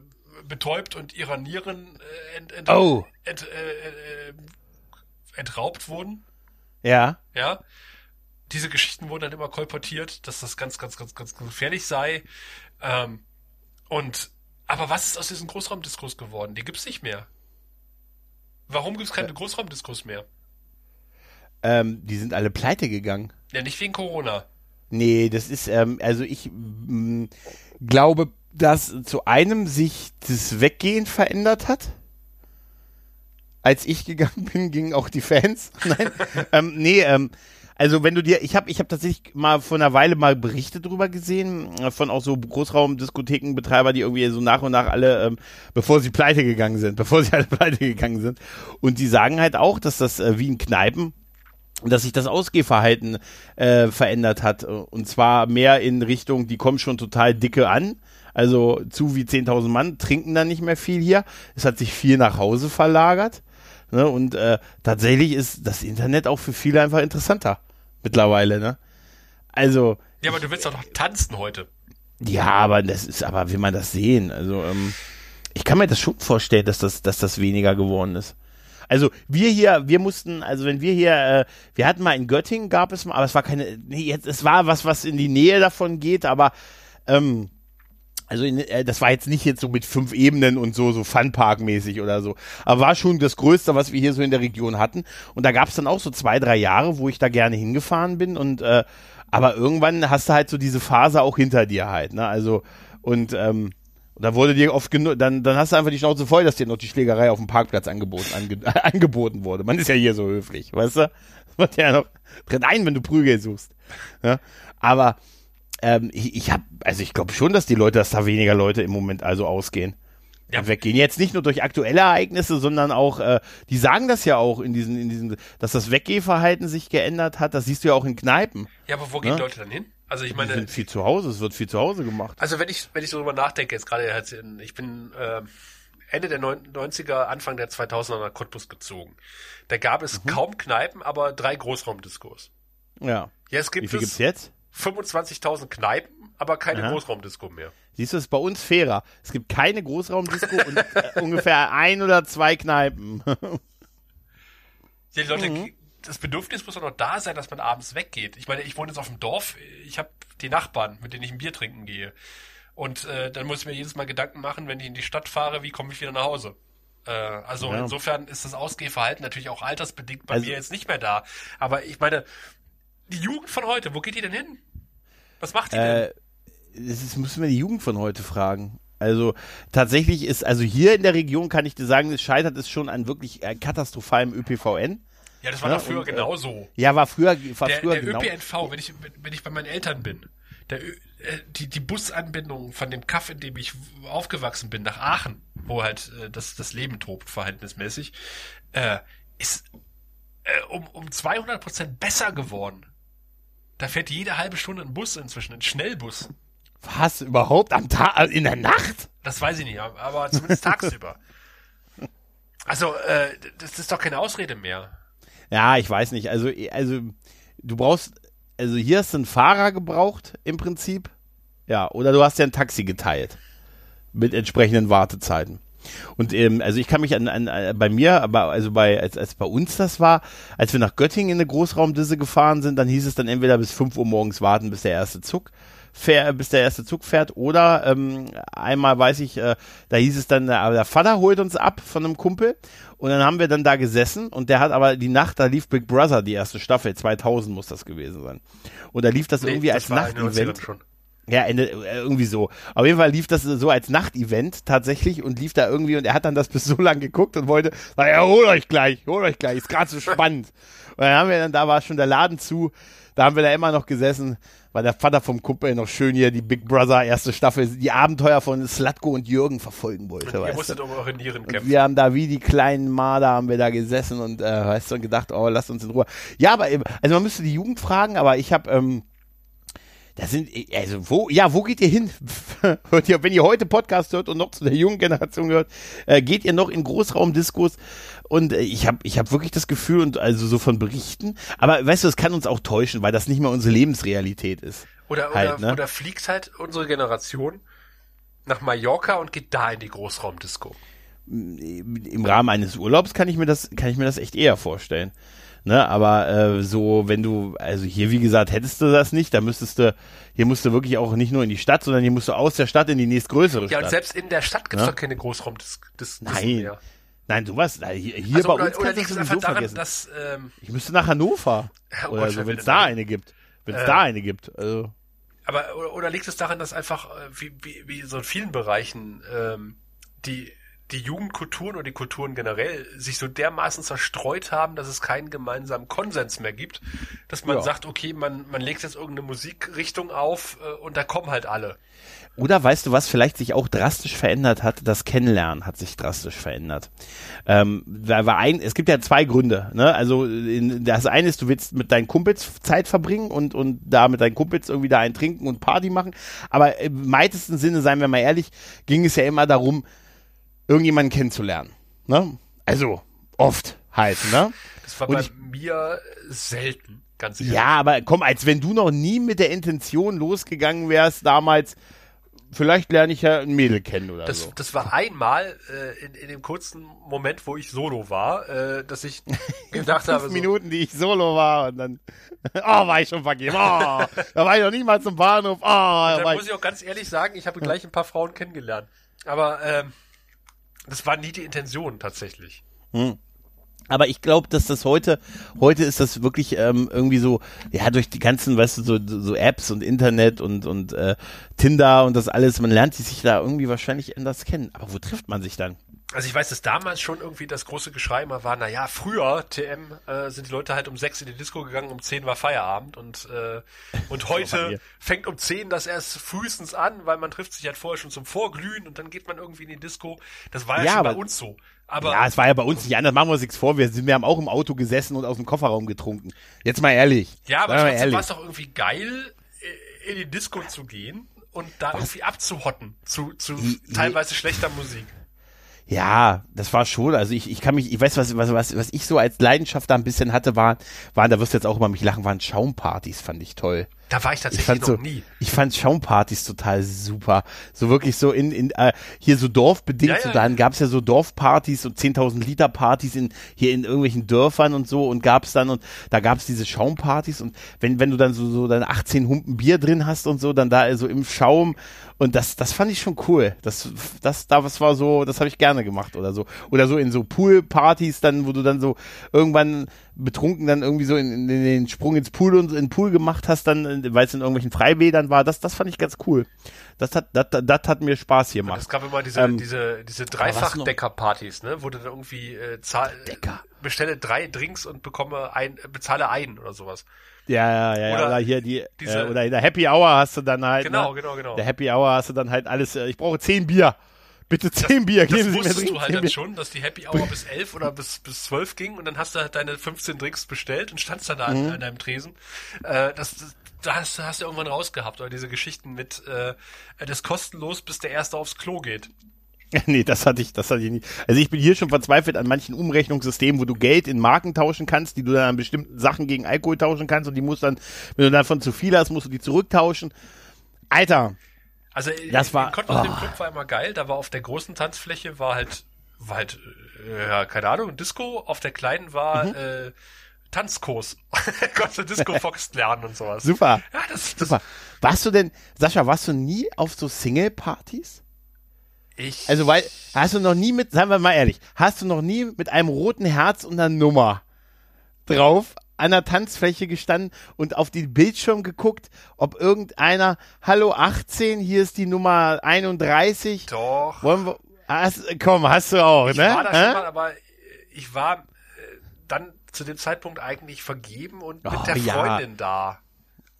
betäubt und ihrer Nieren äh, ent, ent, Oh. ent, äh, äh, entraubt wurden. Ja. Ja. Diese Geschichten wurden dann immer kolportiert, dass das ganz, ganz, ganz, ganz gefährlich sei. Ähm, und aber was ist aus diesen Großraumdiskos geworden? Die gibt's nicht mehr. Warum gibt's keine Großraumdiskos mehr? Ähm, die sind alle pleite gegangen. Ja, nicht wegen Corona. Nee, das ist, ähm, also ich mm, glaube, dass zu einem sich das Weggehen verändert hat. Als ich gegangen bin, gingen auch die Fans. Nein, ähm, nee, ähm, also wenn du dir, ich habe ich hab tatsächlich mal vor einer Weile mal Berichte drüber gesehen, äh, von auch so Großraumdiskothekenbetreiber, die irgendwie so nach und nach alle, ähm, bevor sie pleite gegangen sind, bevor sie alle pleite gegangen sind. Und die sagen halt auch, dass das äh, wie in Kneipen, dass sich das Ausgehverhalten äh, verändert hat. Und zwar mehr in Richtung, die kommen schon total dicke an. Also zu wie 10.000 Mann trinken dann nicht mehr viel hier. Es hat sich viel nach Hause verlagert. Ne? Und äh, tatsächlich ist das Internet auch für viele einfach interessanter mittlerweile. Ne? Also. Ja, aber du willst doch noch tanzen heute. Ja, aber das ist, aber will man das sehen? Also ähm, ich kann mir das schon vorstellen, dass das, dass das weniger geworden ist. Also wir hier, wir mussten, also wenn wir hier, äh, wir hatten mal in Göttingen, gab es mal, aber es war keine, nee, jetzt, es war was, was in die Nähe davon geht, aber ähm, also in, äh, das war jetzt nicht jetzt so mit fünf Ebenen und so, so Funpark-mäßig oder so. Aber war schon das Größte, was wir hier so in der Region hatten. Und da gab es dann auch so zwei, drei Jahre, wo ich da gerne hingefahren bin. Und äh, aber irgendwann hast du halt so diese Phase auch hinter dir halt, ne? Also, und ähm, da wurde dir oft genug, dann, dann hast du einfach die Schnauze voll, dass dir noch die Schlägerei auf dem Parkplatz angeboten, ange, angeboten wurde. Man ist ja hier so höflich, weißt du? Das wird ja noch drin ein, wenn du Prügel suchst. Ja? Aber ähm, ich, ich habe, also ich glaube schon, dass die Leute, dass da weniger Leute im Moment also ausgehen. Ja. weggehen. Jetzt nicht nur durch aktuelle Ereignisse, sondern auch, äh, die sagen das ja auch in diesen, in diesen, dass das Weggehverhalten sich geändert hat. Das siehst du ja auch in Kneipen. Ja, aber wo gehen ne? Leute dann hin? Also ich meine, die sind viel zu Hause. Es wird viel zu Hause gemacht. Also wenn ich, wenn ich so drüber nachdenke, jetzt gerade, ich bin äh, Ende der 90er, Anfang der 2000er nach Cottbus gezogen. Da gab es mhm. kaum Kneipen, aber drei Großraumdiskos. Ja. Jetzt gibt Wie viel es gibt's jetzt? 25.000 Kneipen, aber keine Aha. Großraumdisco mehr. Siehst du, es ist bei uns fairer. Es gibt keine Großraumdisco und äh, ungefähr ein oder zwei Kneipen. die Leute, mhm. Das Bedürfnis muss doch noch da sein, dass man abends weggeht. Ich meine, ich wohne jetzt auf dem Dorf, ich habe die Nachbarn, mit denen ich ein Bier trinken gehe. Und äh, dann muss ich mir jedes Mal Gedanken machen, wenn ich in die Stadt fahre, wie komme ich wieder nach Hause? Äh, also ja. insofern ist das Ausgehverhalten natürlich auch altersbedingt bei also, mir jetzt nicht mehr da. Aber ich meine, die Jugend von heute, wo geht die denn hin? Was macht die äh, denn? Das müssen wir die Jugend von heute fragen. Also tatsächlich ist, also hier in der Region kann ich dir sagen, es scheitert es schon an wirklich äh, katastrophalem ÖPVN. Ja, das war ja, doch früher und, äh, genauso. Ja, war früher, war der, früher der genau. ÖPNV, wenn ich, wenn ich bei meinen Eltern bin, der, äh, die, die Busanbindung von dem Kaff, in dem ich aufgewachsen bin, nach Aachen, wo halt äh, das, das Leben tobt, verhältnismäßig, äh, ist äh, um, um 200 Prozent besser geworden. Da fährt jede halbe Stunde ein Bus inzwischen, ein Schnellbus. Was? Überhaupt? Am Tag? Äh, in der Nacht? Das weiß ich nicht, aber zumindest tagsüber. Also, äh, das ist doch keine Ausrede mehr. Ja, ich weiß nicht. Also, also, du brauchst, also hier hast du einen Fahrer gebraucht, im Prinzip. Ja, oder du hast ja ein Taxi geteilt. Mit entsprechenden Wartezeiten. Und ähm, also ich kann mich an, an, an bei mir, aber also bei als, als bei uns das war, als wir nach Göttingen in eine Großraumdisse gefahren sind, dann hieß es dann entweder bis 5 Uhr morgens warten, bis der erste Zug fährt, bis der erste Zug fährt, oder ähm, einmal weiß ich, äh, da hieß es dann, aber der Vater holt uns ab von einem Kumpel und dann haben wir dann da gesessen und der hat aber die Nacht, da lief Big Brother, die erste Staffel, 2000 muss das gewesen sein. Und da lief das nee, irgendwie das als Nachtevent. Ja, Ende, äh, irgendwie so. Auf jeden Fall lief das so als Nachtevent tatsächlich und lief da irgendwie und er hat dann das bis so lang geguckt und wollte, sagen, ja, hol euch gleich, hol euch gleich, ist gerade so spannend. Und dann haben wir dann, da war schon der Laden zu, da haben wir da immer noch gesessen, weil der Vater vom Kumpel noch schön hier die Big Brother erste Staffel, die Abenteuer von Slatko und Jürgen verfolgen wollte. Und ihr musstet um eure Nieren kämpfen. wir haben da wie die kleinen Marder haben wir da gesessen und äh, weißt du, und gedacht, oh, lasst uns in Ruhe. Ja, aber also man müsste die Jugend fragen, aber ich habe ähm, da sind, also wo, ja, wo geht ihr hin? hört ihr, wenn ihr heute Podcast hört und noch zu der jungen Generation gehört, äh, geht ihr noch in Großraumdiskos? Und äh, ich habe ich hab wirklich das Gefühl, und also so von Berichten, aber weißt du, das kann uns auch täuschen, weil das nicht mehr unsere Lebensrealität ist. Oder, halt, oder, ne? oder fliegt halt unsere Generation nach Mallorca und geht da in die Großraumdisco. Im Rahmen eines Urlaubs kann ich mir das, kann ich mir das echt eher vorstellen. Ne, aber äh, so, wenn du, also hier, wie gesagt, hättest du das nicht, da müsstest du, hier musst du wirklich auch nicht nur in die Stadt, sondern hier musst du aus der Stadt in die nächstgrößere Stadt. Ja, und selbst in der Stadt gibt's ja? doch keine Großraum des, des, Nein. Mehr. Nein, sowas, hier, hier also, bei oder, uns kannst du sowieso daran, vergessen. Dass, ähm, ich müsste nach Hannover. Oh oder Gott, so, wenn es da eine gibt. Wenn es äh, da eine gibt. Also. Aber, oder, oder liegt es daran, dass einfach, äh, wie, wie, wie so in vielen Bereichen, ähm, die, die Jugendkulturen und die Kulturen generell sich so dermaßen zerstreut haben, dass es keinen gemeinsamen Konsens mehr gibt, dass man Ja. sagt, okay, man, man legt jetzt irgendeine Musikrichtung auf äh, und da kommen halt alle. Oder weißt du, was vielleicht sich auch drastisch verändert hat? Das Kennenlernen hat sich drastisch verändert. Ähm, da war ein, es gibt ja zwei Gründe. Ne? Also in, das eine ist, du willst mit deinen Kumpels Zeit verbringen und, und da mit deinen Kumpels irgendwie da einen trinken und Party machen. Aber im weitesten Sinne, seien wir mal ehrlich, ging es ja immer darum, irgendjemanden kennenzulernen. Ne? Also oft halt. Ne? Das war Und bei ich- mir selten, ganz sicher. Ja, aber komm, als wenn du noch nie mit der Intention losgegangen wärst damals, vielleicht lerne ich ja ein Mädel kennen oder Das, so. das war einmal äh, in, in dem kurzen Moment, wo ich solo war, äh, dass ich gedacht habe, Fünf so, Minuten, die ich solo war und dann, oh, war ich schon vergeben. Oh, da war ich noch nie mal zum Bahnhof. Oh, da muss ich, ich auch ganz ehrlich sagen, ich habe gleich ein paar Frauen kennengelernt. Aber ähm, das war nie die Intention tatsächlich. aber ich glaube, dass das heute, heute ist das wirklich ähm, irgendwie so, ja, durch die ganzen, weißt du, so, so Apps und Internet und, und äh, Tinder und das alles, man lernt sich da irgendwie wahrscheinlich anders kennen. Aber wo trifft man sich dann? Also ich weiß, dass damals schon irgendwie das große Geschrei immer war, naja, früher, TM, äh, sind die Leute halt um sechs in die Disco gegangen, um zehn war Feierabend und, äh, und heute fängt um zehn das erst frühestens an, weil man trifft sich halt vorher schon zum Vorglühen und dann geht man irgendwie in die Disco. Das war ja, Ja, schon bei uns so. Aber ja, es war ja bei uns nicht anders, machen wir uns nichts vor. Wir, sind, wir haben auch im Auto gesessen und aus dem Kofferraum getrunken. Jetzt mal ehrlich. Ja, aber trotzdem war es doch irgendwie geil, in die Disco zu gehen und da irgendwie abzuhotten zu, zu teilweise schlechter Musik. Ja, das war schon, also ich, ich kann mich, ich weiß, was, was, was, was ich so als Leidenschaft da ein bisschen hatte, waren, waren, da wirst du jetzt auch über mich lachen, waren Schaumpartys, fand ich toll. Da war ich Ich tatsächlich fand noch so, nie. Ich fand Schaumpartys total super. So wirklich so in, in äh, hier so dorfbedingt, Ja, ja, so dann ja. gab's ja so Dorfpartys und 10.000 Liter Partys in, hier in irgendwelchen Dörfern und so und gab's dann und da gab's diese Schaumpartys und wenn, wenn du dann so, so deine 18 Humpen Bier drin hast und so, dann da so im Schaum und das, das fand ich schon cool. Das, das, da was war so, das habe ich gerne gemacht oder so. Oder so in so Poolpartys dann, wo du dann so irgendwann betrunken dann irgendwie so in, in den Sprung ins Pool und in den Pool gemacht hast, dann, weil es in irgendwelchen Freibädern war. Das, das fand ich ganz cool. Das hat, das, das hat mir Spaß Und gemacht. es gab immer diese, Ähm, diese, diese? Dreifach-Decker-Partys, ne? Wo du dann irgendwie äh, zahl, Decker. bestelle drei Drinks und bekomme ein, äh, bezahle einen oder sowas. Ja, ja, ja. Oder Oder hier die, diese- äh, oder in der Happy Hour hast du dann halt. Genau, ne? genau, genau. Der Happy Hour hast du dann halt alles, äh, ich brauche zehn Bier. Bitte zehn Bier, Das geben Sie mir wusstest du halt dann Bier. schon, dass die Happy Hour bis elf oder bis, bis zwölf ging und dann hast du halt deine 15 Drinks bestellt und standst dann da an, Mhm. an deinem Tresen. Äh, das, das, da hast, du- irgendwann rausgehabt, oder diese Geschichten mit äh, das kostenlos, bis der Erste aufs Klo geht. Nee, das hatte ich, das hatte ich nicht. Also ich bin hier schon verzweifelt an manchen Umrechnungssystemen, wo du Geld in Marken tauschen kannst, die du dann an bestimmten Sachen gegen Alkohol tauschen kannst und die musst dann, wenn du davon zu viel hast, musst du die zurücktauschen. Alter, Also Das war- in Cottbus oh. dem Club war immer geil, da war auf der großen Tanzfläche war halt, war halt, äh, ja, keine Ahnung, Disco, auf der kleinen war Mhm. äh, Tanzkurs. Konntest du Disco Fox lernen und sowas. super, Ja, das, das super. Warst du denn, Sascha, warst du nie auf so Single-Partys? ich Also, weil, hast du noch nie mit, sagen wir mal ehrlich, hast du noch nie mit einem roten Herz und einer Nummer drauf an der Tanzfläche gestanden und auf den Bildschirm geguckt, ob irgendeiner, hallo 18, hier ist die Nummer 31. doch. Wollen wir, hast, komm, hast du auch, Ich ne? war da schon mal, aber äh, ich war äh, dann zu dem Zeitpunkt eigentlich vergeben und mit Oh, der ja. Freundin da.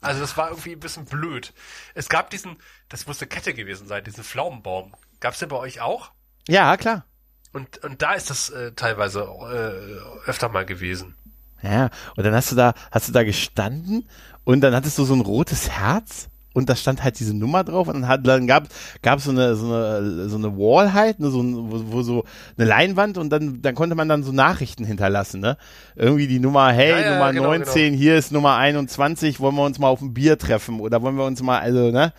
Also das war irgendwie ein bisschen blöd. Es gab diesen, das musste Kette gewesen sein, diesen Pflaumenbaum. Gab's den bei euch auch? Ja, klar. Und, und da ist das äh, teilweise äh, öfter mal gewesen. Ja, und dann hast du da, hast du da gestanden und dann hattest du so ein rotes Herz und da stand halt diese Nummer drauf und dann, hat, dann gab gab so eine so eine so eine Wall halt, ne, so wo, wo so eine Leinwand und dann dann konnte man dann so Nachrichten hinterlassen, ne? Irgendwie die Nummer, hey, Ja, ja, Nummer genau, 19, hier ist Nummer 21, wollen wir uns mal auf ein Bier treffen oder wollen wir uns mal also, ne?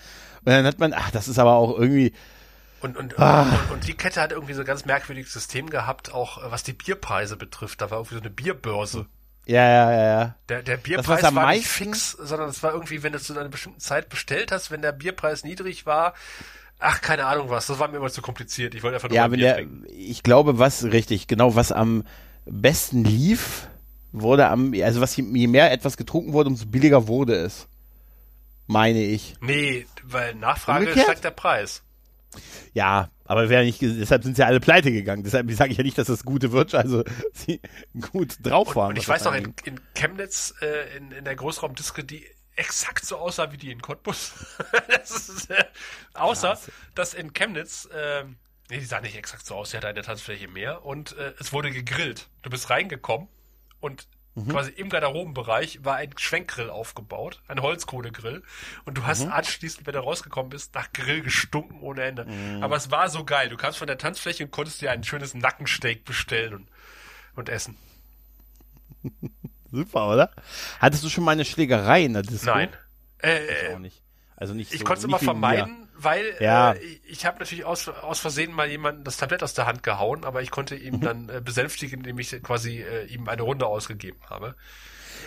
Und dann hat man, ach, das ist aber auch irgendwie Und, und, Ah. und, und die Kette hat irgendwie so ein ganz merkwürdiges System gehabt, auch äh, was die Bierpreise betrifft. Da war irgendwie so eine Bierbörse. Ja, ja, ja, ja. Der, der Bierpreis am war nicht fix, sondern es war irgendwie, wenn du zu einer bestimmten Zeit bestellt hast, wenn der Bierpreis niedrig war, ach, keine Ahnung was, das war mir immer zu kompliziert. Ich wollte einfach nur Ja, wenn Bier der, trinken. ich glaube, was richtig, genau, was am besten lief, wurde am, also was je, je mehr etwas getrunken wurde, umso billiger wurde es. Meine ich. Nee, weil Nachfrage Umgekehrt? steigt der Preis. Ja, aber wäre nicht, deshalb sind sie ja alle pleite gegangen. Deshalb sage ich ja nicht, dass das gute wird, also sie gut drauf waren. Und, und ich weiß noch, in, in Chemnitz, äh, in, in der Großraumdiske, die exakt so aussah wie die in Cottbus. das ist, äh, außer, Krass. dass in Chemnitz, äh, nee, die sah nicht exakt so aus, sie hatte eine Tanzfläche mehr und äh, es wurde gegrillt. Du bist reingekommen und Mhm. Quasi im Garderobenbereich war ein Schwenkgrill aufgebaut, ein Holzkohlegrill. Und du hast mhm. anschließend, wenn du rausgekommen bist, nach Grill gestunken ohne Ende. Mhm. Aber es war so geil. Du kamst von der Tanzfläche und konntest dir ein schönes Nackensteak bestellen und, und essen. Super, oder? Hattest du schon mal eine Schlägerei in der Disco? Nein. Äh, ich auch nicht. Also nicht ich so, konnte es immer vermeiden, weil ja. äh, ich habe natürlich aus, aus Versehen mal jemanden das Tablett aus der Hand gehauen, aber ich konnte ihm mhm. dann äh, besänftigen, indem ich quasi äh, ihm eine Runde ausgegeben habe.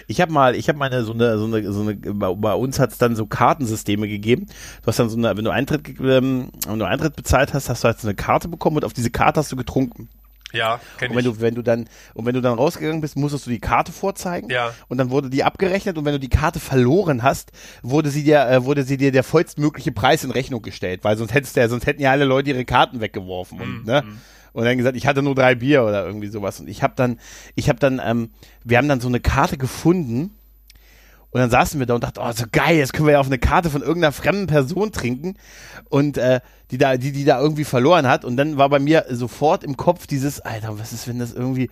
Ich habe mal, ich habe meine so eine, so eine, so eine, bei uns hat es dann so Kartensysteme gegeben. Du hast dann so eine, wenn du Eintritt, ähm, wenn du Eintritt bezahlt hast, hast du halt so eine Karte bekommen und auf diese Karte hast du getrunken. Ja, kenn und wenn ich. du wenn du dann und wenn du dann rausgegangen bist, musstest du die Karte vorzeigen. Ja. Und dann wurde die abgerechnet und wenn du die Karte verloren hast, wurde sie dir äh, wurde sie dir der vollstmögliche Preis in Rechnung gestellt, weil sonst hättest du ja sonst hätten ja alle Leute ihre Karten weggeworfen und mm, ne. Mm. Und dann gesagt, ich hatte nur drei Bier oder irgendwie sowas und ich habe dann ich habe dann ähm, wir haben dann so eine Karte gefunden und dann saßen wir da und dachten, oh, so geil, jetzt können wir ja auf eine Karte von irgendeiner fremden Person trinken und äh, die da, die, die da irgendwie verloren hat. Und dann war bei mir sofort im Kopf dieses, Alter, was ist, wenn das irgendwie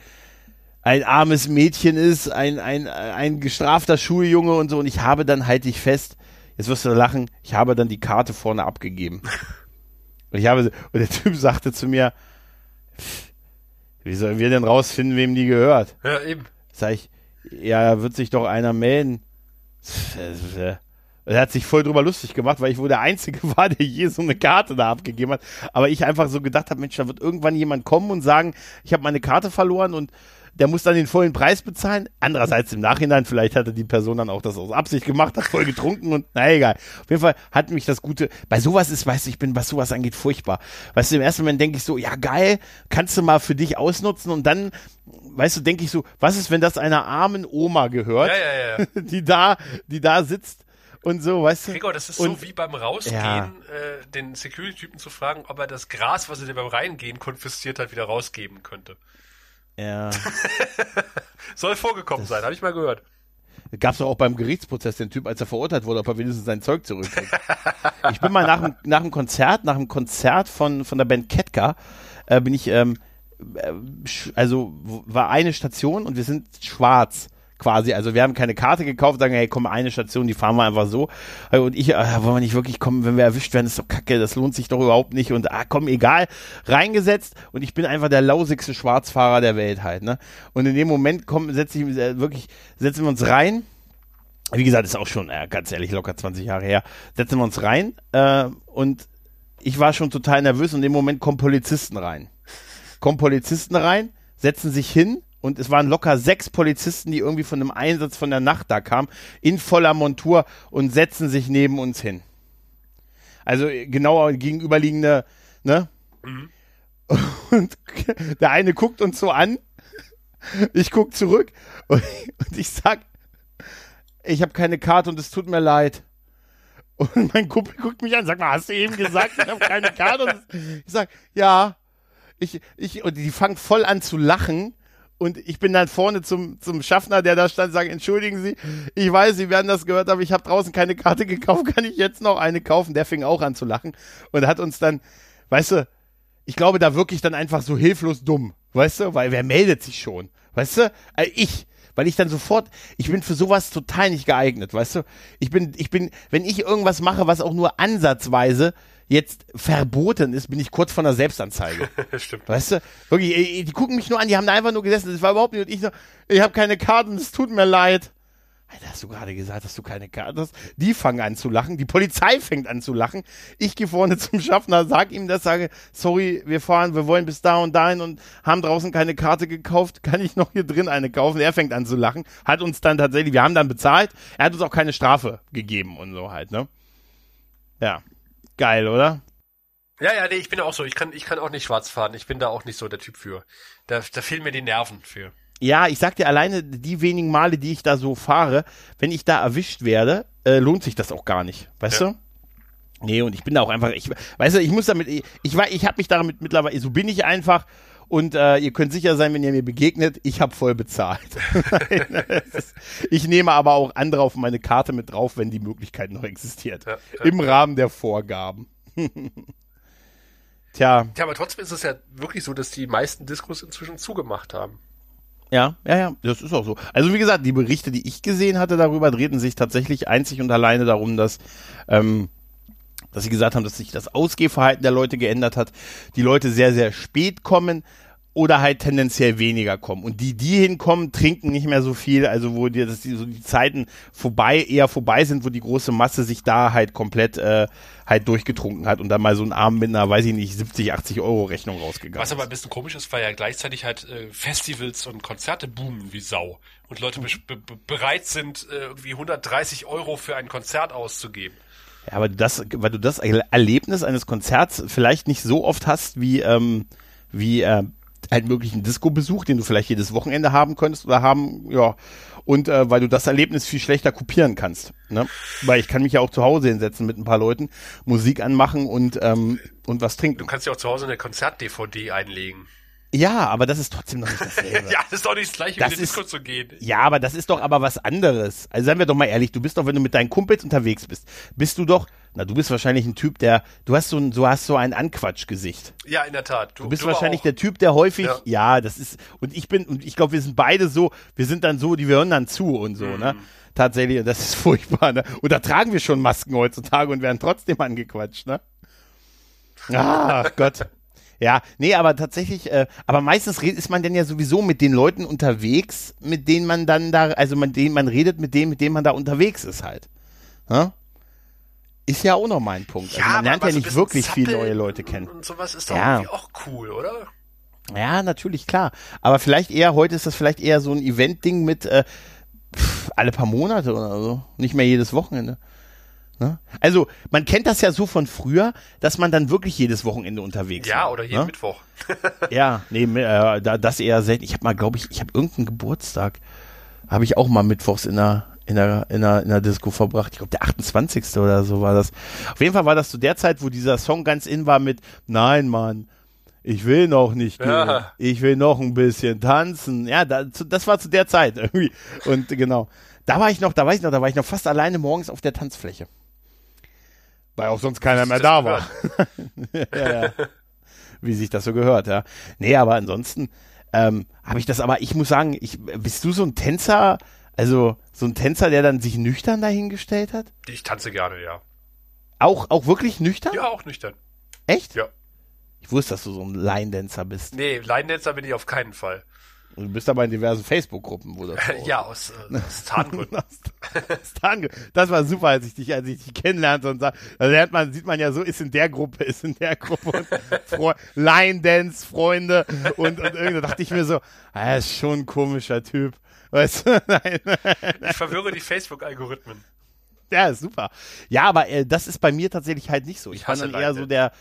ein armes Mädchen ist, ein, ein, ein gestrafter Schuljunge und so. Und ich habe dann, halte ich fest, jetzt wirst du lachen, ich habe dann die Karte vorne abgegeben. Und ich habe, und der Typ sagte zu mir, wie sollen wir denn rausfinden, wem die gehört? Ja, eben. Sag ich, ja, wird sich doch einer melden. Er hat sich voll drüber lustig gemacht, weil ich wohl der Einzige war, der je so eine Karte da abgegeben hat. Aber ich einfach so gedacht habe, Mensch, da wird irgendwann jemand kommen und sagen, ich habe meine Karte verloren und der muss dann den vollen Preis bezahlen. Andererseits im Nachhinein, vielleicht hatte die Person dann auch das aus Absicht gemacht, hat voll getrunken und na egal. Auf jeden Fall hat mich das Gute, bei sowas ist, weißt du, ich bin, was sowas angeht, furchtbar. Weißt du, im ersten Moment denke ich so, ja geil, kannst du mal für dich ausnutzen und dann, weißt du, denke ich so, was ist, wenn das einer armen Oma gehört, ja, ja, ja. die da, die da sitzt und so, weißt du? Gregor, das ist und, so wie beim Rausgehen, ja. äh, den Security-Typen zu fragen, ob er das Gras, was er dir beim Reingehen konfisziert hat, wieder rausgeben könnte. Ja. Soll vorgekommen sein, habe ich mal gehört. Gab es auch beim Gerichtsprozess den Typ, als er verurteilt wurde, ob er wenigstens sein Zeug zurückkriegt. ich bin mal nach dem, nach dem Konzert, nach dem Konzert von, von der Band Ketka, äh, bin ich, ähm, äh, also war eine Station und wir sind schwarz quasi. Also wir haben keine Karte gekauft, sagen, hey, komm, eine Station, die fahren wir einfach so. Und ich, äh, wollen wir nicht wirklich kommen, wenn wir erwischt werden, ist doch kacke, das lohnt sich doch überhaupt nicht. Und ah, komm, egal, reingesetzt. Und ich bin einfach der lausigste Schwarzfahrer der Welt halt, ne? Und in dem Moment kommen, setze ich äh, wirklich, setzen wir uns rein. Wie gesagt, ist auch schon, äh, ganz ehrlich, locker 20 Jahre her. Setzen wir uns rein äh, und ich war schon total nervös und in dem Moment kommen Polizisten rein. Kommen Polizisten rein, setzen sich hin und es waren locker sechs Polizisten, die irgendwie von einem Einsatz von der Nacht da kamen, in voller Montur und setzen sich neben uns hin. Also genauer gegenüberliegende, ne? Mhm. Und der eine guckt uns so an, ich guck zurück und, und ich sag, ich habe keine Karte und es tut mir leid. Und mein Kumpel guckt mich an, sagt mal, hast du eben gesagt, ich habe keine Karte? Und ich sag, ja. Ich, ich, und die fangen voll an zu lachen und ich bin dann vorne zum, zum Schaffner, der da stand, sagen, entschuldigen Sie, ich weiß, Sie werden das gehört, aber ich habe draußen keine Karte gekauft, kann ich jetzt noch eine kaufen? Der fing auch an zu lachen und hat uns dann, weißt du, ich glaube, da wirklich dann einfach so hilflos dumm, weißt du, weil wer meldet sich schon, weißt du? Also ich, weil ich dann sofort, ich bin für sowas total nicht geeignet, weißt du? Ich bin, ich bin, wenn ich irgendwas mache, was auch nur ansatzweise jetzt verboten ist, bin ich kurz vor einer Selbstanzeige. Stimmt. Weißt du? Wirklich, die gucken mich nur an, die haben da einfach nur gesessen, das war überhaupt nicht, und ich so, ich habe keine Karten, es tut mir leid. Alter, hast du gerade gesagt, dass du keine Karte hast? Die fangen an zu lachen, die Polizei fängt an zu lachen. Ich gehe vorne zum Schaffner, sag ihm das, sage, sorry, wir fahren, wir wollen bis da und dahin und haben draußen keine Karte gekauft, kann ich noch hier drin eine kaufen? Er fängt an zu lachen, hat uns dann tatsächlich, wir haben dann bezahlt, er hat uns auch keine Strafe gegeben und so halt, ne? Ja. Geil, oder? Ja, ja, nee, ich bin auch so. Ich kann, ich kann auch nicht schwarz fahren. Ich bin da auch nicht so der Typ für. Da, da fehlen mir die Nerven für. Ja, ich sag dir alleine, die wenigen Male, die ich da so fahre, wenn ich da erwischt werde, äh, lohnt sich das auch gar nicht. Weißt ja. du? Nee, und ich bin da auch einfach, ich, weißt du, ich muss damit, ich, ich, ich habe mich damit mittlerweile, so bin ich einfach und äh, ihr könnt sicher sein, wenn ihr mir begegnet, ich habe voll bezahlt. ich nehme aber auch andere auf meine Karte mit drauf, wenn die Möglichkeit noch existiert. Ja, ja. Im Rahmen der Vorgaben. Tja. Ja, aber trotzdem ist es ja wirklich so, dass die meisten Diskos inzwischen zugemacht haben. Ja, ja, ja, das ist auch so. Also wie gesagt, die Berichte, die ich gesehen hatte darüber, drehten sich tatsächlich einzig und alleine darum, dass ähm, dass sie gesagt haben, dass sich das Ausgehverhalten der Leute geändert hat, die Leute sehr, sehr spät kommen oder halt tendenziell weniger kommen. Und die, die hinkommen, trinken nicht mehr so viel, also wo die, dass die, so die Zeiten vorbei, eher vorbei sind, wo die große Masse sich da halt komplett äh, halt durchgetrunken hat und dann mal so ein Abend mit einer, weiß ich nicht, 70, 80 Euro Rechnung rausgegangen Was aber ein bisschen komisch ist, weil ja gleichzeitig halt äh, Festivals und Konzerte boomen wie Sau und Leute mhm. be bereit sind, äh, irgendwie 130 Euro für ein Konzert auszugeben. Ja, aber das, weil du das Erlebnis eines Konzerts vielleicht nicht so oft hast wie, ähm, wie äh, halt möglichen Disco-Besuch, den du vielleicht jedes Wochenende haben könntest oder haben, ja, und äh, weil du das Erlebnis viel schlechter kopieren kannst. Ne? Weil ich kann mich ja auch zu Hause hinsetzen mit ein paar Leuten, Musik anmachen und, ähm, und was trinken. Du kannst ja auch zu Hause eine Konzert-DVD einlegen. Ja, aber das ist trotzdem noch nicht dasselbe. ja, das ist doch nicht das gleiche, das wie in Disco zu gehen. Ja, aber das ist doch aber was anderes. Also seien wir doch mal ehrlich, du bist doch, wenn du mit deinen Kumpels unterwegs bist, bist du doch, na, du bist wahrscheinlich ein Typ, der, du hast so ein, du hast so ein Anquatschgesicht. Ja, in der Tat. Du, du bist du wahrscheinlich der Typ, der häufig, ja. ja. das ist, und ich bin, und ich glaube, wir sind beide so, wir sind dann so, die wir hören dann zu und so, ne? mhm. ne? Tatsächlich, das ist furchtbar, ne? Und da tragen wir schon Masken heutzutage und werden trotzdem angequatscht, ne? Ach Gott. Ja, nee, aber tatsächlich, äh, aber meistens ist man dann ja sowieso mit den Leuten unterwegs, mit denen man dann da, also mit denen man redet, mit dem, mit dem man da unterwegs ist halt. Ja? Ist ja auch noch mein Punkt. Also ja, also man lernt ja nicht wirklich viele neue Leute kennen. Und sowas ist doch ja. irgendwie auch cool, oder? Ja, natürlich, klar. Aber vielleicht eher, heute ist das vielleicht eher so ein Event-Ding mit äh, pff, alle paar Monate oder so. Nicht mehr jedes Wochenende. Ne? Also, man kennt das ja so von früher, dass man dann wirklich jedes Wochenende unterwegs ja, war. Ja, oder jeden ne? Mittwoch. ja, nee, äh, das eher selten. Ich habe mal, glaube ich, ich habe irgendeinen Geburtstag, habe ich auch mal mittwochs in der in der, in der, in der Disco verbracht. Ich glaube, der 28. oder so war das. Auf jeden Fall war das zu der Zeit, wo dieser Song ganz in war mit Nein, Mann, ich will noch nicht gehen. Ja. Ich will noch ein bisschen tanzen. Ja, das, das war zu der Zeit irgendwie. Und genau. Da war ich noch, da weiß ich noch, da war ich noch fast alleine morgens auf der Tanzfläche. Weil auch sonst keiner mehr da war. ja, ja. Wie sich das so gehört, ja. Nee, aber ansonsten ähm, habe ich das, aber ich muss sagen, ich, bist du so ein Tänzer, also so ein Tänzer, der dann sich nüchtern dahingestellt hat? Ich tanze gerne, ja. Auch, auch wirklich nüchtern? Ja, auch nüchtern. Echt? Ja. Ich wusste, dass du so ein Line-Dancer bist. Nee, Line-Dancer bin ich auf keinen Fall. Du bist aber in diversen Facebook-Gruppen, wo das Ja, aus, äh, aus Tarngründen. das war super, als ich dich, als ich dich kennenlernte und sah, da lernt man, sieht man ja so, ist in der Gruppe, ist in der Gruppe und Line Dance Freunde und, und irgendwie dachte ich mir so, ah, er ist schon ein komischer Typ. Weißt du? Nein. Ich verwirre die Facebook-Algorithmen. Ja, ist super. Ja, aber äh, das ist bei mir tatsächlich halt nicht so. Ich, ich bin dann eher so der,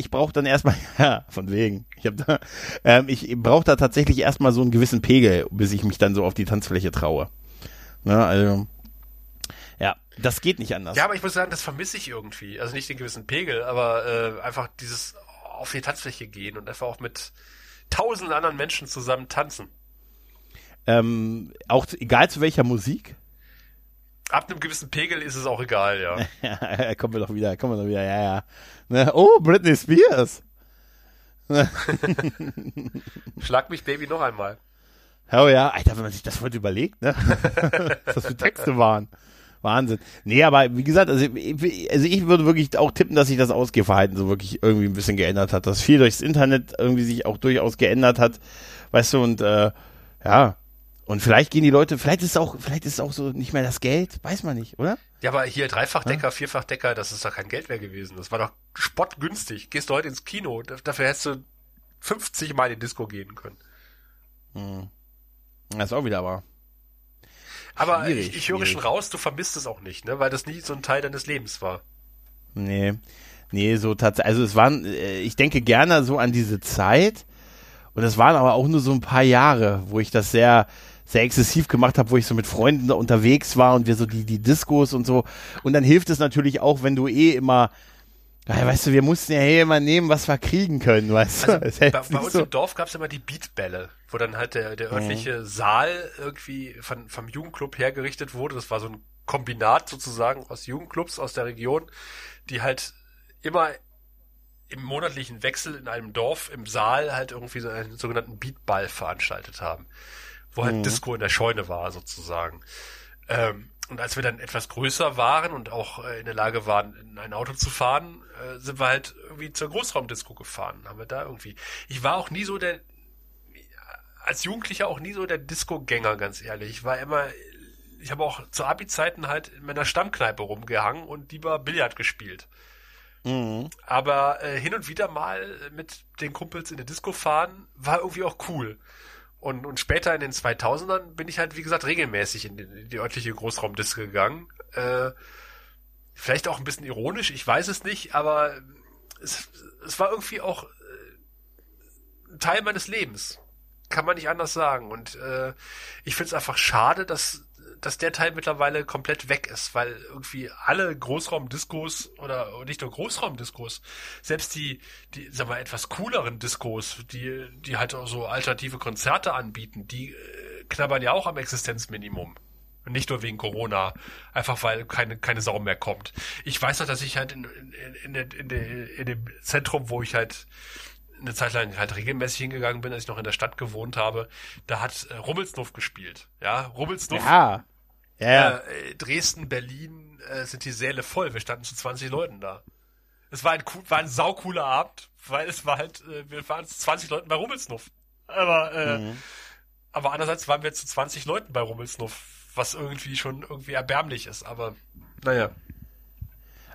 ich brauche dann erstmal, ja, von wegen. Ich hab da, ähm, ich brauche da tatsächlich erstmal so einen gewissen Pegel, bis ich mich dann so auf die Tanzfläche traue. Ne, also, ja, das geht nicht anders. Ja, aber ich muss sagen, das vermisse ich irgendwie. Also nicht den gewissen Pegel, aber äh, einfach dieses auf die Tanzfläche gehen und einfach auch mit tausend anderen Menschen zusammen tanzen. Ähm, auch egal zu welcher Musik? Ab einem gewissen Pegel ist es auch egal, ja. ja, kommen wir doch wieder, kommen wir doch wieder, ja, ja. Ne? Oh, Britney Spears. Schlag mich, Baby, noch einmal. Oh ja, Alter, wenn man sich das heute überlegt, ne? Was für Texte waren. Wahnsinn. Nee, aber wie gesagt, also, also ich würde wirklich auch tippen, dass sich das Ausgehverhalten so wirklich irgendwie ein bisschen geändert hat. Dass viel durchs Internet irgendwie sich auch durchaus geändert hat. Weißt du, und äh, ja, und vielleicht gehen die Leute, vielleicht ist es auch, vielleicht ist es auch so nicht mehr das Geld, weiß man nicht, oder? Ja, aber hier Dreifachdecker, ja? Vierfachdecker, das ist doch kein Geld mehr gewesen. Das war doch spottgünstig. Gehst du heute ins Kino, dafür hättest du 50 Mal in Disco gehen können. Hm. Das ist auch wieder wahr. Aber ich, ich höre schon raus, du vermisst es auch nicht, ne? Weil das nie so ein Teil deines Lebens war. Nee. Nee, so tatsächlich. Also es waren, äh, ich denke gerne so an diese Zeit. Und es waren aber auch nur so ein paar Jahre, wo ich das sehr, sehr exzessiv gemacht habe, wo ich so mit Freunden da unterwegs war und wir so die, die Diskos und so. Und dann hilft es natürlich auch, wenn du eh immer, weißt du, wir mussten ja hier immer nehmen, was wir kriegen können, weißt du? Also, bei, bei uns so. im Dorf gab es immer die Beatbälle, wo dann halt der, der örtliche mhm. Saal irgendwie von, vom Jugendclub hergerichtet wurde. Das war so ein Kombinat sozusagen aus Jugendclubs aus der Region, die halt immer im monatlichen Wechsel in einem Dorf im Saal halt irgendwie so einen sogenannten Beatball veranstaltet haben, wo halt mhm. Disco in der Scheune war sozusagen. Ähm, und als wir dann etwas größer waren und auch äh, in der Lage waren, in ein Auto zu fahren, äh, sind wir halt irgendwie zur Großraumdisco gefahren. Haben wir da irgendwie. Ich war auch nie so der, als Jugendlicher auch nie so der Disco-Gänger, ganz ehrlich. Ich war immer, ich habe auch zu Abi-Zeiten halt in meiner Stammkneipe rumgehangen und lieber Billard gespielt. Mhm. Aber äh, hin und wieder mal mit den Kumpels in der Disco fahren, war irgendwie auch cool. Und, und später in den 2000ern bin ich halt, wie gesagt, regelmäßig in die, in die örtliche Großraumdisco gegangen. Äh, vielleicht auch ein bisschen ironisch, ich weiß es nicht, aber es, es war irgendwie auch äh, Teil meines Lebens. Kann man nicht anders sagen. Und äh, ich finde es einfach schade, dass dass der Teil mittlerweile komplett weg ist, weil irgendwie alle Großraumdiskos oder nicht nur Großraumdiskos, selbst die, die, sag mal, etwas cooleren Diskos, die, die halt auch so alternative Konzerte anbieten, die äh, knabbern ja auch am Existenzminimum. Nicht nur wegen Corona, einfach weil keine, keine Sau mehr kommt. Ich weiß noch, dass ich halt in, in, in, in, in dem Zentrum, wo ich halt eine Zeit lang halt regelmäßig hingegangen bin, als ich noch in der Stadt gewohnt habe, da hat äh, Rummelsnuff gespielt. Ja, Rummelsnuff. Ja. Ja. Äh, Dresden, Berlin äh, sind die Säle voll. Wir standen zu 20 Leuten da. Es war ein, war ein saucooler Abend, weil es war halt, äh, wir waren zu 20 Leuten bei Rummelsnuff. Aber, äh, mhm. aber andererseits waren wir zu 20 Leuten bei Rummelsnuff, was irgendwie schon irgendwie erbärmlich ist. Aber naja.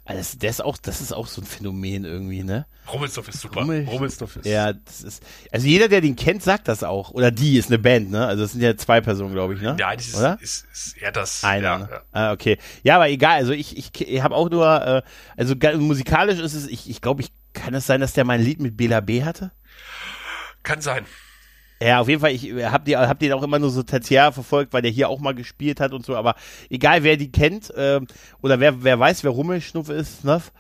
Also das, ist auch, das ist auch so ein Phänomen irgendwie, ne? Rummelsdorf ist super. Rummel, Rummelsdorf ist. Ja, das ist. Also jeder, der den kennt, sagt das auch. Oder die ist eine Band, ne? Also es sind ja zwei Personen, glaube ich, ne? Ja, das ist, Oder? Ist, ist eher das. Einer. Ja, ne? ja. Ah, okay. Ja, aber egal. Also ich, ich, ich habe auch nur, äh, also musikalisch ist es, ich, ich glaube, ich kann es sein, dass der mein Lied mit Bela B hatte? Kann sein. Ja, auf jeden Fall, ich hab, die, hab den auch immer nur so tertiär verfolgt, weil der hier auch mal gespielt hat und so, aber egal wer die kennt, äh, oder wer, wer weiß, wer Rummelschnuff ist, Snuff,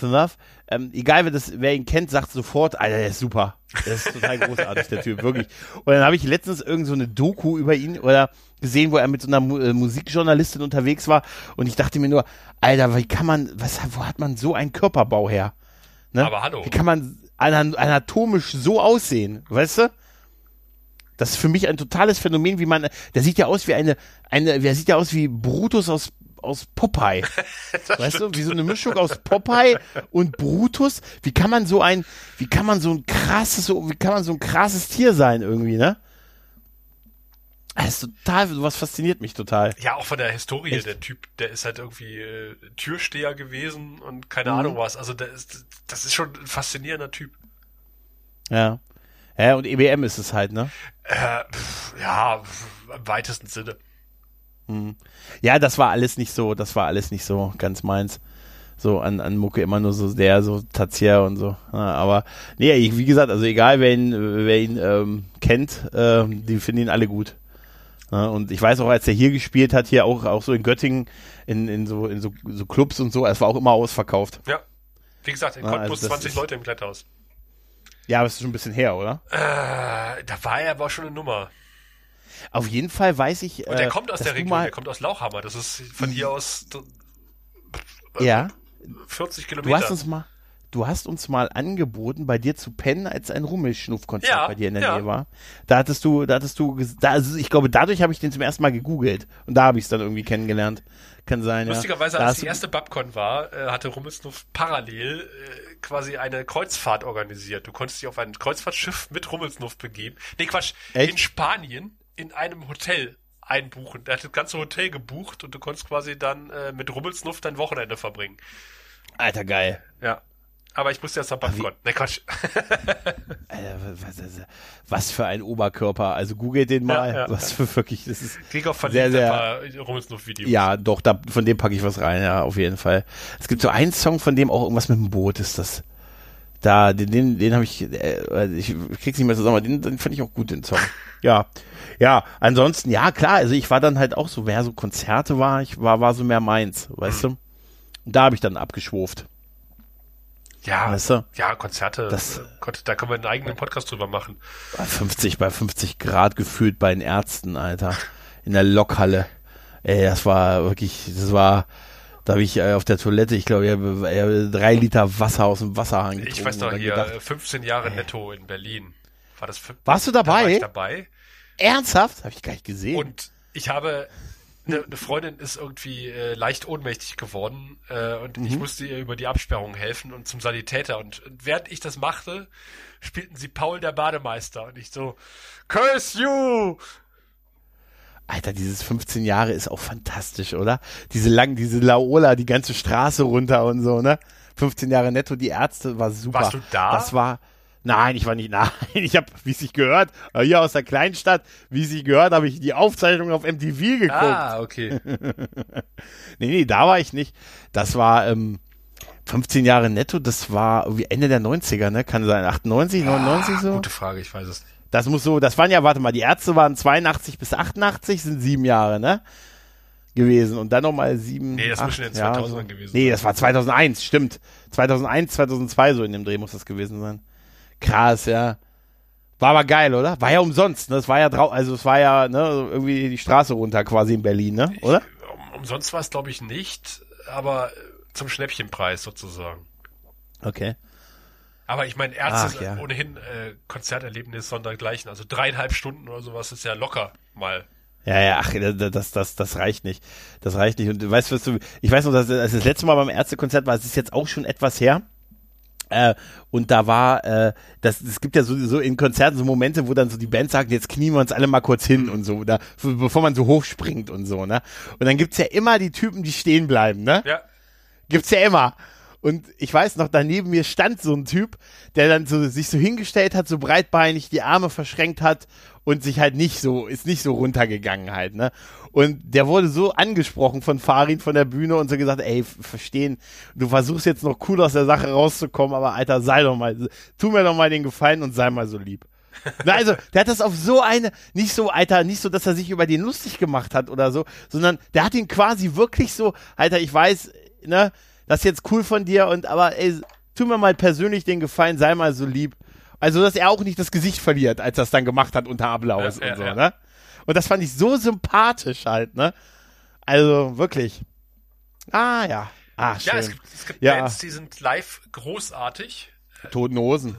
Snuff, ähm, egal wer, das, wer ihn kennt, sagt sofort, Alter, der ist super. Der ist total großartig, der Typ, wirklich. Und dann habe ich letztens irgend so eine Doku über ihn oder gesehen, wo er mit so einer Mu äh, Musikjournalistin unterwegs war und ich dachte mir nur, Alter, wie kann man, was, wo hat man so einen Körperbau her? Ne? Aber hallo. Wie kann man anatomisch so aussehen, weißt du? Das ist für mich ein totales Phänomen, wie man, der sieht ja aus wie eine, eine, der sieht ja aus wie Brutus aus, aus Popeye. weißt stimmt. du, wie so eine Mischung aus Popeye und Brutus. Wie kann man so ein, wie kann man so ein krasses, so, wie kann man so ein krasses Tier sein irgendwie, ne? Das ist total, sowas fasziniert mich total. Ja, auch von der Historie, Echt? der Typ, der ist halt irgendwie äh, Türsteher gewesen und keine mhm. Ahnung was. Also der ist, das ist schon ein faszinierender Typ. Ja. Ja, und EBM ist es halt, ne? Äh, ja, im weitesten Sinne. Hm. Ja, das war alles nicht so, das war alles nicht so ganz meins. So an, an Mucke immer nur so sehr, so Tazier und so. Ja, aber nee, wie gesagt, also egal wer ihn, wer ihn ähm, kennt, äh, die finden ihn alle gut. Ja, und ich weiß auch, als er hier gespielt hat, hier auch, auch so in Göttingen, in, in, so, in so, so Clubs und so, es war auch immer ausverkauft. Ja. Wie gesagt, in Cottbus also 20 Leute im Kletthaus. Ja, aber es ist schon ein bisschen her, oder? Äh, da war er aber schon eine Nummer. Auf jeden Fall weiß ich. Und der äh, kommt aus der Region, der kommt aus Lauchhammer. Das ist von hier aus. Äh, ja. 40 Kilometer. Du hast uns mal, du hast uns mal angeboten, bei dir zu pennen, als ein Rummelschnuffkonzert ja, bei dir in der ja. Nähe war. Da hattest du, da hattest du, da, also ich glaube, dadurch habe ich den zum ersten Mal gegoogelt und da habe ich es dann irgendwie kennengelernt. Kann sein. Lustigerweise, ja. als die erste Babcon war, äh, hatte Rummelsnuff parallel äh, quasi eine Kreuzfahrt organisiert. Du konntest dich auf ein Kreuzfahrtschiff mit Rummelsnuff begeben. Nee, Quatsch, Echt? in Spanien in einem Hotel einbuchen. Der hat das ganze Hotel gebucht und du konntest quasi dann äh, mit Rummelsnuff dein Wochenende verbringen. Alter, geil. Ja. Aber ich musste nach Babcon. Ne, Quatsch. Alter, was, was, für ein Oberkörper. Also googelt den mal. Ja, ja, was für wirklich, das ist Krieg auch sehr, sehr, Rummelsnuff-Videos. Ja, doch, da, von dem packe ich was rein, ja, auf jeden Fall. Es gibt so einen Song, von dem auch irgendwas mit dem Boot ist das. Da, den, den, den habe ich, äh, ich krieg's nicht mehr zusammen, aber den, den fand ich auch gut, den Song. Ja. Ja, ansonsten, ja, klar, also ich war dann halt auch so, wer so Konzerte war, ich war, war so mehr meins, weißt du? Und da habe ich dann abgeschwurft. Ja, Weißt du? ja, Konzerte, Das- Gott, da können wir einen eigenen Podcast drüber machen. Bei 50 bei 50 Grad gefühlt bei den Ärzten, Alter. In der Lokhalle. Ey, das war wirklich, das war, da habe ich äh, auf der Toilette, ich glaube, ich habe äh, drei Liter Wasser aus dem Wasserhahn getrunken. Ich weiß noch hier, gedacht, äh, 15 Jahre netto in Berlin. War das Warst du Da dabei? war ich dabei. Ernsthaft? Habe ich gar nicht gesehen. Und ich habe eine ne Freundin ist irgendwie äh, leicht ohnmächtig geworden äh, und Mhm. ich musste ihr über die Absperrung helfen und zum Sanitäter. Und, und während ich das machte, spielten sie Paul der Bademeister und ich so, Curse you! Alter, dieses 15 Jahre ist auch fantastisch, oder? Diese lang, diese Laola, die ganze Straße runter und so, ne? 15 Jahre netto, die Ärzte war super. Warst du da? Das war, nein, ich war nicht, nein, ich habe, wie es sich gehört, äh, hier aus der Kleinstadt, wie es sich gehört, habe ich die Aufzeichnung auf MTV geguckt. Ah, okay. Nee, nee, da war ich nicht. Das war, ähm, 15 Jahre netto, das war irgendwie Ende der 90er, ne? Kann sein, 98, 99 so? Gute Frage, ich weiß es nicht. Das muss so, das waren ja, warte mal, die Ärzte waren 82 bis 88, sind sieben Jahre, ne? Gewesen. Und dann nochmal sieben. Nee, das muss acht, schon in den ja, 2000ern so. gewesen Nee, das war 2001, stimmt. 2001, 2002 so in dem Dreh muss das gewesen sein. Krass, ja. War aber geil, oder? War ja umsonst, ne? Das war ja drau, also es war ja, ne, irgendwie die Straße runter quasi in Berlin, ne? Oder? Um, umsonst war es, glaube ich, nicht, aber äh, zum Schnäppchenpreis sozusagen. Okay. Aber ich meine, Ärzte Ach, ja. ohnehin äh, Konzerterlebnis sondergleichen. Also dreieinhalb Stunden oder sowas ist ja locker mal. Ja, ja, ach, das, das, das reicht nicht. Das reicht nicht. Und du weißt, was du, ich weiß noch, dass das letzte Mal beim Ärztekonzert war, es ist jetzt auch schon etwas her. Äh, und da war, äh, das, es gibt ja so, so in Konzerten so Momente, wo dann so die Band sagt, jetzt knien wir uns alle mal kurz hin und so, oder bevor man so hochspringt und so, ne? Und dann gibt's ja immer die Typen, die stehen bleiben, ne? Ja, Gibt's ja immer. Und ich weiß noch, daneben mir stand so ein Typ, der dann so sich so hingestellt hat, so breitbeinig die Arme verschränkt hat und sich halt nicht so, ist nicht so runtergegangen halt, ne? Und der wurde so angesprochen von Farin von der Bühne und so gesagt, ey, verstehen, du versuchst jetzt noch cool aus der Sache rauszukommen, aber Alter, sei doch mal, tu mir doch mal den Gefallen und sei mal so lieb. Na, also, der hat das auf so eine, nicht so, Alter, nicht so, dass er sich über den lustig gemacht hat oder so, sondern der hat ihn quasi wirklich so, Alter, ich weiß, ne, das ist jetzt cool von dir und aber ey, tu mir mal persönlich den Gefallen, sei mal so lieb. Also, dass er auch nicht das Gesicht verliert, als er es dann gemacht hat unter Applaus Ja, und so, ne? Und das fand ich so sympathisch halt, ne? Also, wirklich. Ah, ja. Ah, schön. ja es gibt, es gibt Ja. Bands, die sind live großartig Toten Hosen.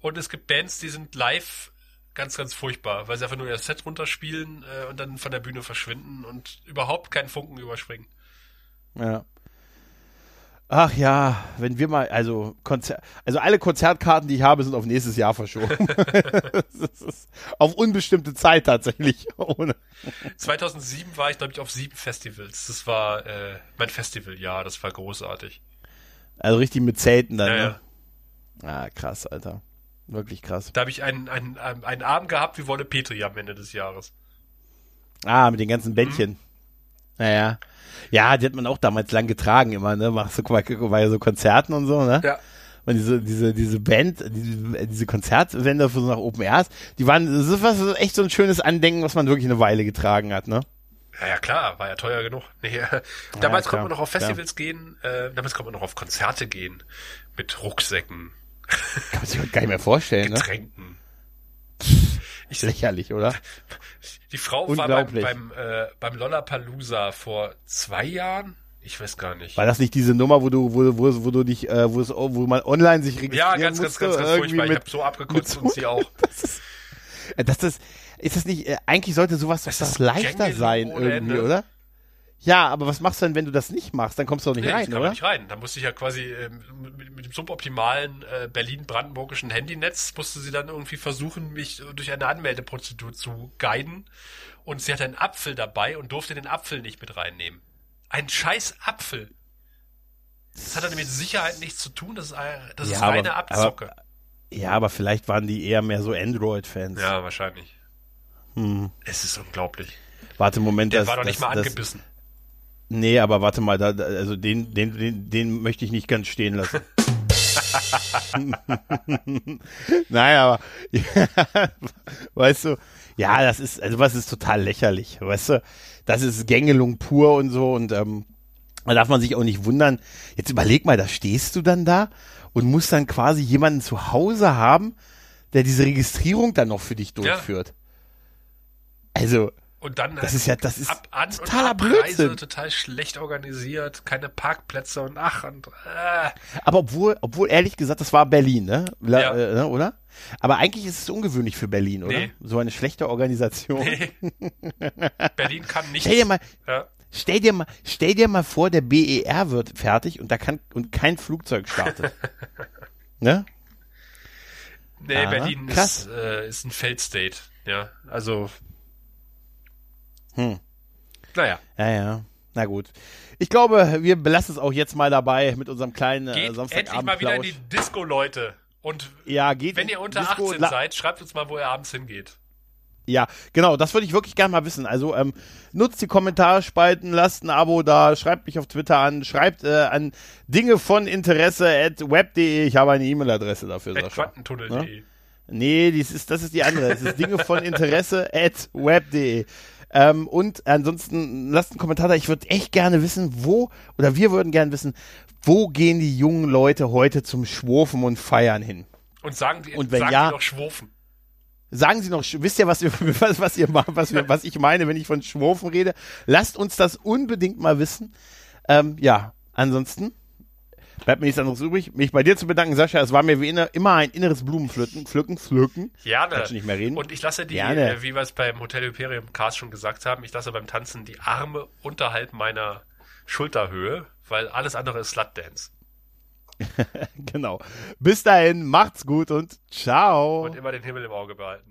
und es gibt Bands, die sind live ganz, ganz furchtbar, weil sie einfach nur ihr Set runterspielen äh, und dann von der Bühne verschwinden und überhaupt keinen Funken überspringen. Ja. Ach ja, wenn wir mal, also Konzer also alle Konzertkarten, die ich habe, sind auf nächstes Jahr verschoben. auf unbestimmte Zeit tatsächlich. Ohne. 2007 war ich, glaube ich, auf sieben Festivals. Das war äh, mein Festivaljahr, das war großartig. Also richtig mit Zelten dann, Ja, ne? Ah, krass, Alter. Wirklich krass. Da habe ich einen, einen, einen, Abend gehabt wie Wolle Petri am Ende des Jahres. Ah, mit den ganzen Bändchen. Naja. Ja, die hat man auch damals lang getragen immer, ne? Machst du bei, so Konzerten und so, ne? Ja. Und diese, diese, diese Band, diese, diese Konzertwände für so nach Open Airs, die waren, das ist was, echt so ein schönes Andenken, was man wirklich eine Weile getragen hat, ne? Ja, ja, klar, war ja teuer genug. Nee, äh, damals klar, konnte man noch auf klar. Festivals gehen, äh, damals konnte man noch auf Konzerte gehen. Mit Rucksäcken, Kann man sich gar nicht mehr vorstellen, ne? Getränken. Ich, Lächerlich, oder? die Frau war beim, beim, äh, beim Lollapalooza vor zwei Jahren. Ich weiß gar nicht. War das nicht diese Nummer, wo du, wo, wo, wo du dich, äh, wo es, wo man online sich registrieren ja, ganz, ganz, musste, ganz, ganz irgendwie furchtbar. Ich mit- habe so abgekotzt mit und sie auch. Das ist, äh, das ist, ist das nicht, äh, eigentlich sollte sowas Das das leichter Gängelung sein irgendwie, oder? Ja, aber was machst du denn, wenn du das nicht machst? Dann kommst du doch nicht Nee, rein, ich oder? nicht rein. Da musste ich ja quasi ähm, mit, mit dem suboptimalen äh, Berlin-Brandenburgischen Handynetz musste sie dann irgendwie versuchen, mich durch eine Anmeldeprozedur zu guiden. Und sie hatte einen Apfel dabei und durfte den Apfel nicht mit reinnehmen. Ein scheiß Apfel. Das hat dann mit Sicherheit nichts zu tun. Das ist, das ist Ja, aber- reine Abzocke. Ja, aber vielleicht waren die eher mehr so Android-Fans. ja, wahrscheinlich. Hm. Es ist unglaublich. Warte, Moment, Der das, war doch das, nicht mal das, angebissen. Nee, aber warte mal, da, da, also den, den, den, den möchte ich nicht ganz stehen lassen. naja, aber weißt du, ja, das ist, also was ist total lächerlich, weißt du, das ist Gängelung pur und so und ähm, da darf man sich auch nicht wundern. Jetzt überleg mal, da stehst du dann da und musst dann quasi jemanden zu Hause haben, der diese Registrierung dann noch für dich durchführt. Ja. Also, und dann das ist ja das ist ab, an totaler und Blödsinn. total schlecht organisiert, keine Parkplätze und ach und äh. Aber obwohl, obwohl ehrlich gesagt, das war Berlin, ne? La, Ja. äh, ne, oder? Aber eigentlich ist es ungewöhnlich für Berlin, oder? Nee. So eine schlechte Organisation. Nee. Berlin kann nichts. Stell dir mal, ja. stell dir mal, stell dir mal vor, der BER wird fertig und da kann und kein Flugzeug startet. ne? Nee, Aha, Berlin krass. ist, äh, ist ein Feldstate. Ja, also. Hm. Naja, Ja, ja. Na gut. Ich glaube, wir belassen es auch jetzt mal dabei mit unserem kleinen äh, geht endlich mal wieder in Samstagabend. die Disco, Leute. Und Ja, geht wenn ihr unter Disco, 18 la- seid, schreibt uns mal, wo ihr abends hingeht. Ja, genau, das würde ich wirklich gerne mal wissen. Also ähm, nutzt die Kommentarspalten, lasst ein Abo da, schreibt mich auf Twitter an, schreibt äh, an Dinge von Interesse at web.de. Ich habe eine E-Mail-Adresse dafür, quantentunnel.de. Nee, dies ist, das ist die andere. Es ist Dinge von Interesse at web.de. Ähm, und ansonsten lasst einen Kommentar da. Ich würde echt gerne wissen, wo, oder wir würden gerne wissen, wo gehen die jungen Leute heute zum Schwurfen und Feiern hin? Und sagen die, Und wenn sagen ja- die doch Schwurfen. Sagen Sie noch, wisst ihr, was, ihr, was, was ihr was, wir, was ich meine, wenn ich von Schwurfen rede? Lasst uns das unbedingt mal wissen. Ähm, ja, ansonsten bleibt mir nichts anderes übrig, mich bei dir zu bedanken, Sascha. Es war mir wie immer ein inneres Blumenpflücken, pflücken, pflücken. Gerne. Kannst du nicht mehr reden? Und ich lasse die, Gerne. äh, wie wir es beim Hotel Imperium Cast schon gesagt haben, ich lasse beim Tanzen die Arme unterhalb meiner Schulterhöhe, weil alles andere ist Slutdance. Genau. Bis dahin, macht's gut und ciao. Und immer den Himmel im Auge behalten.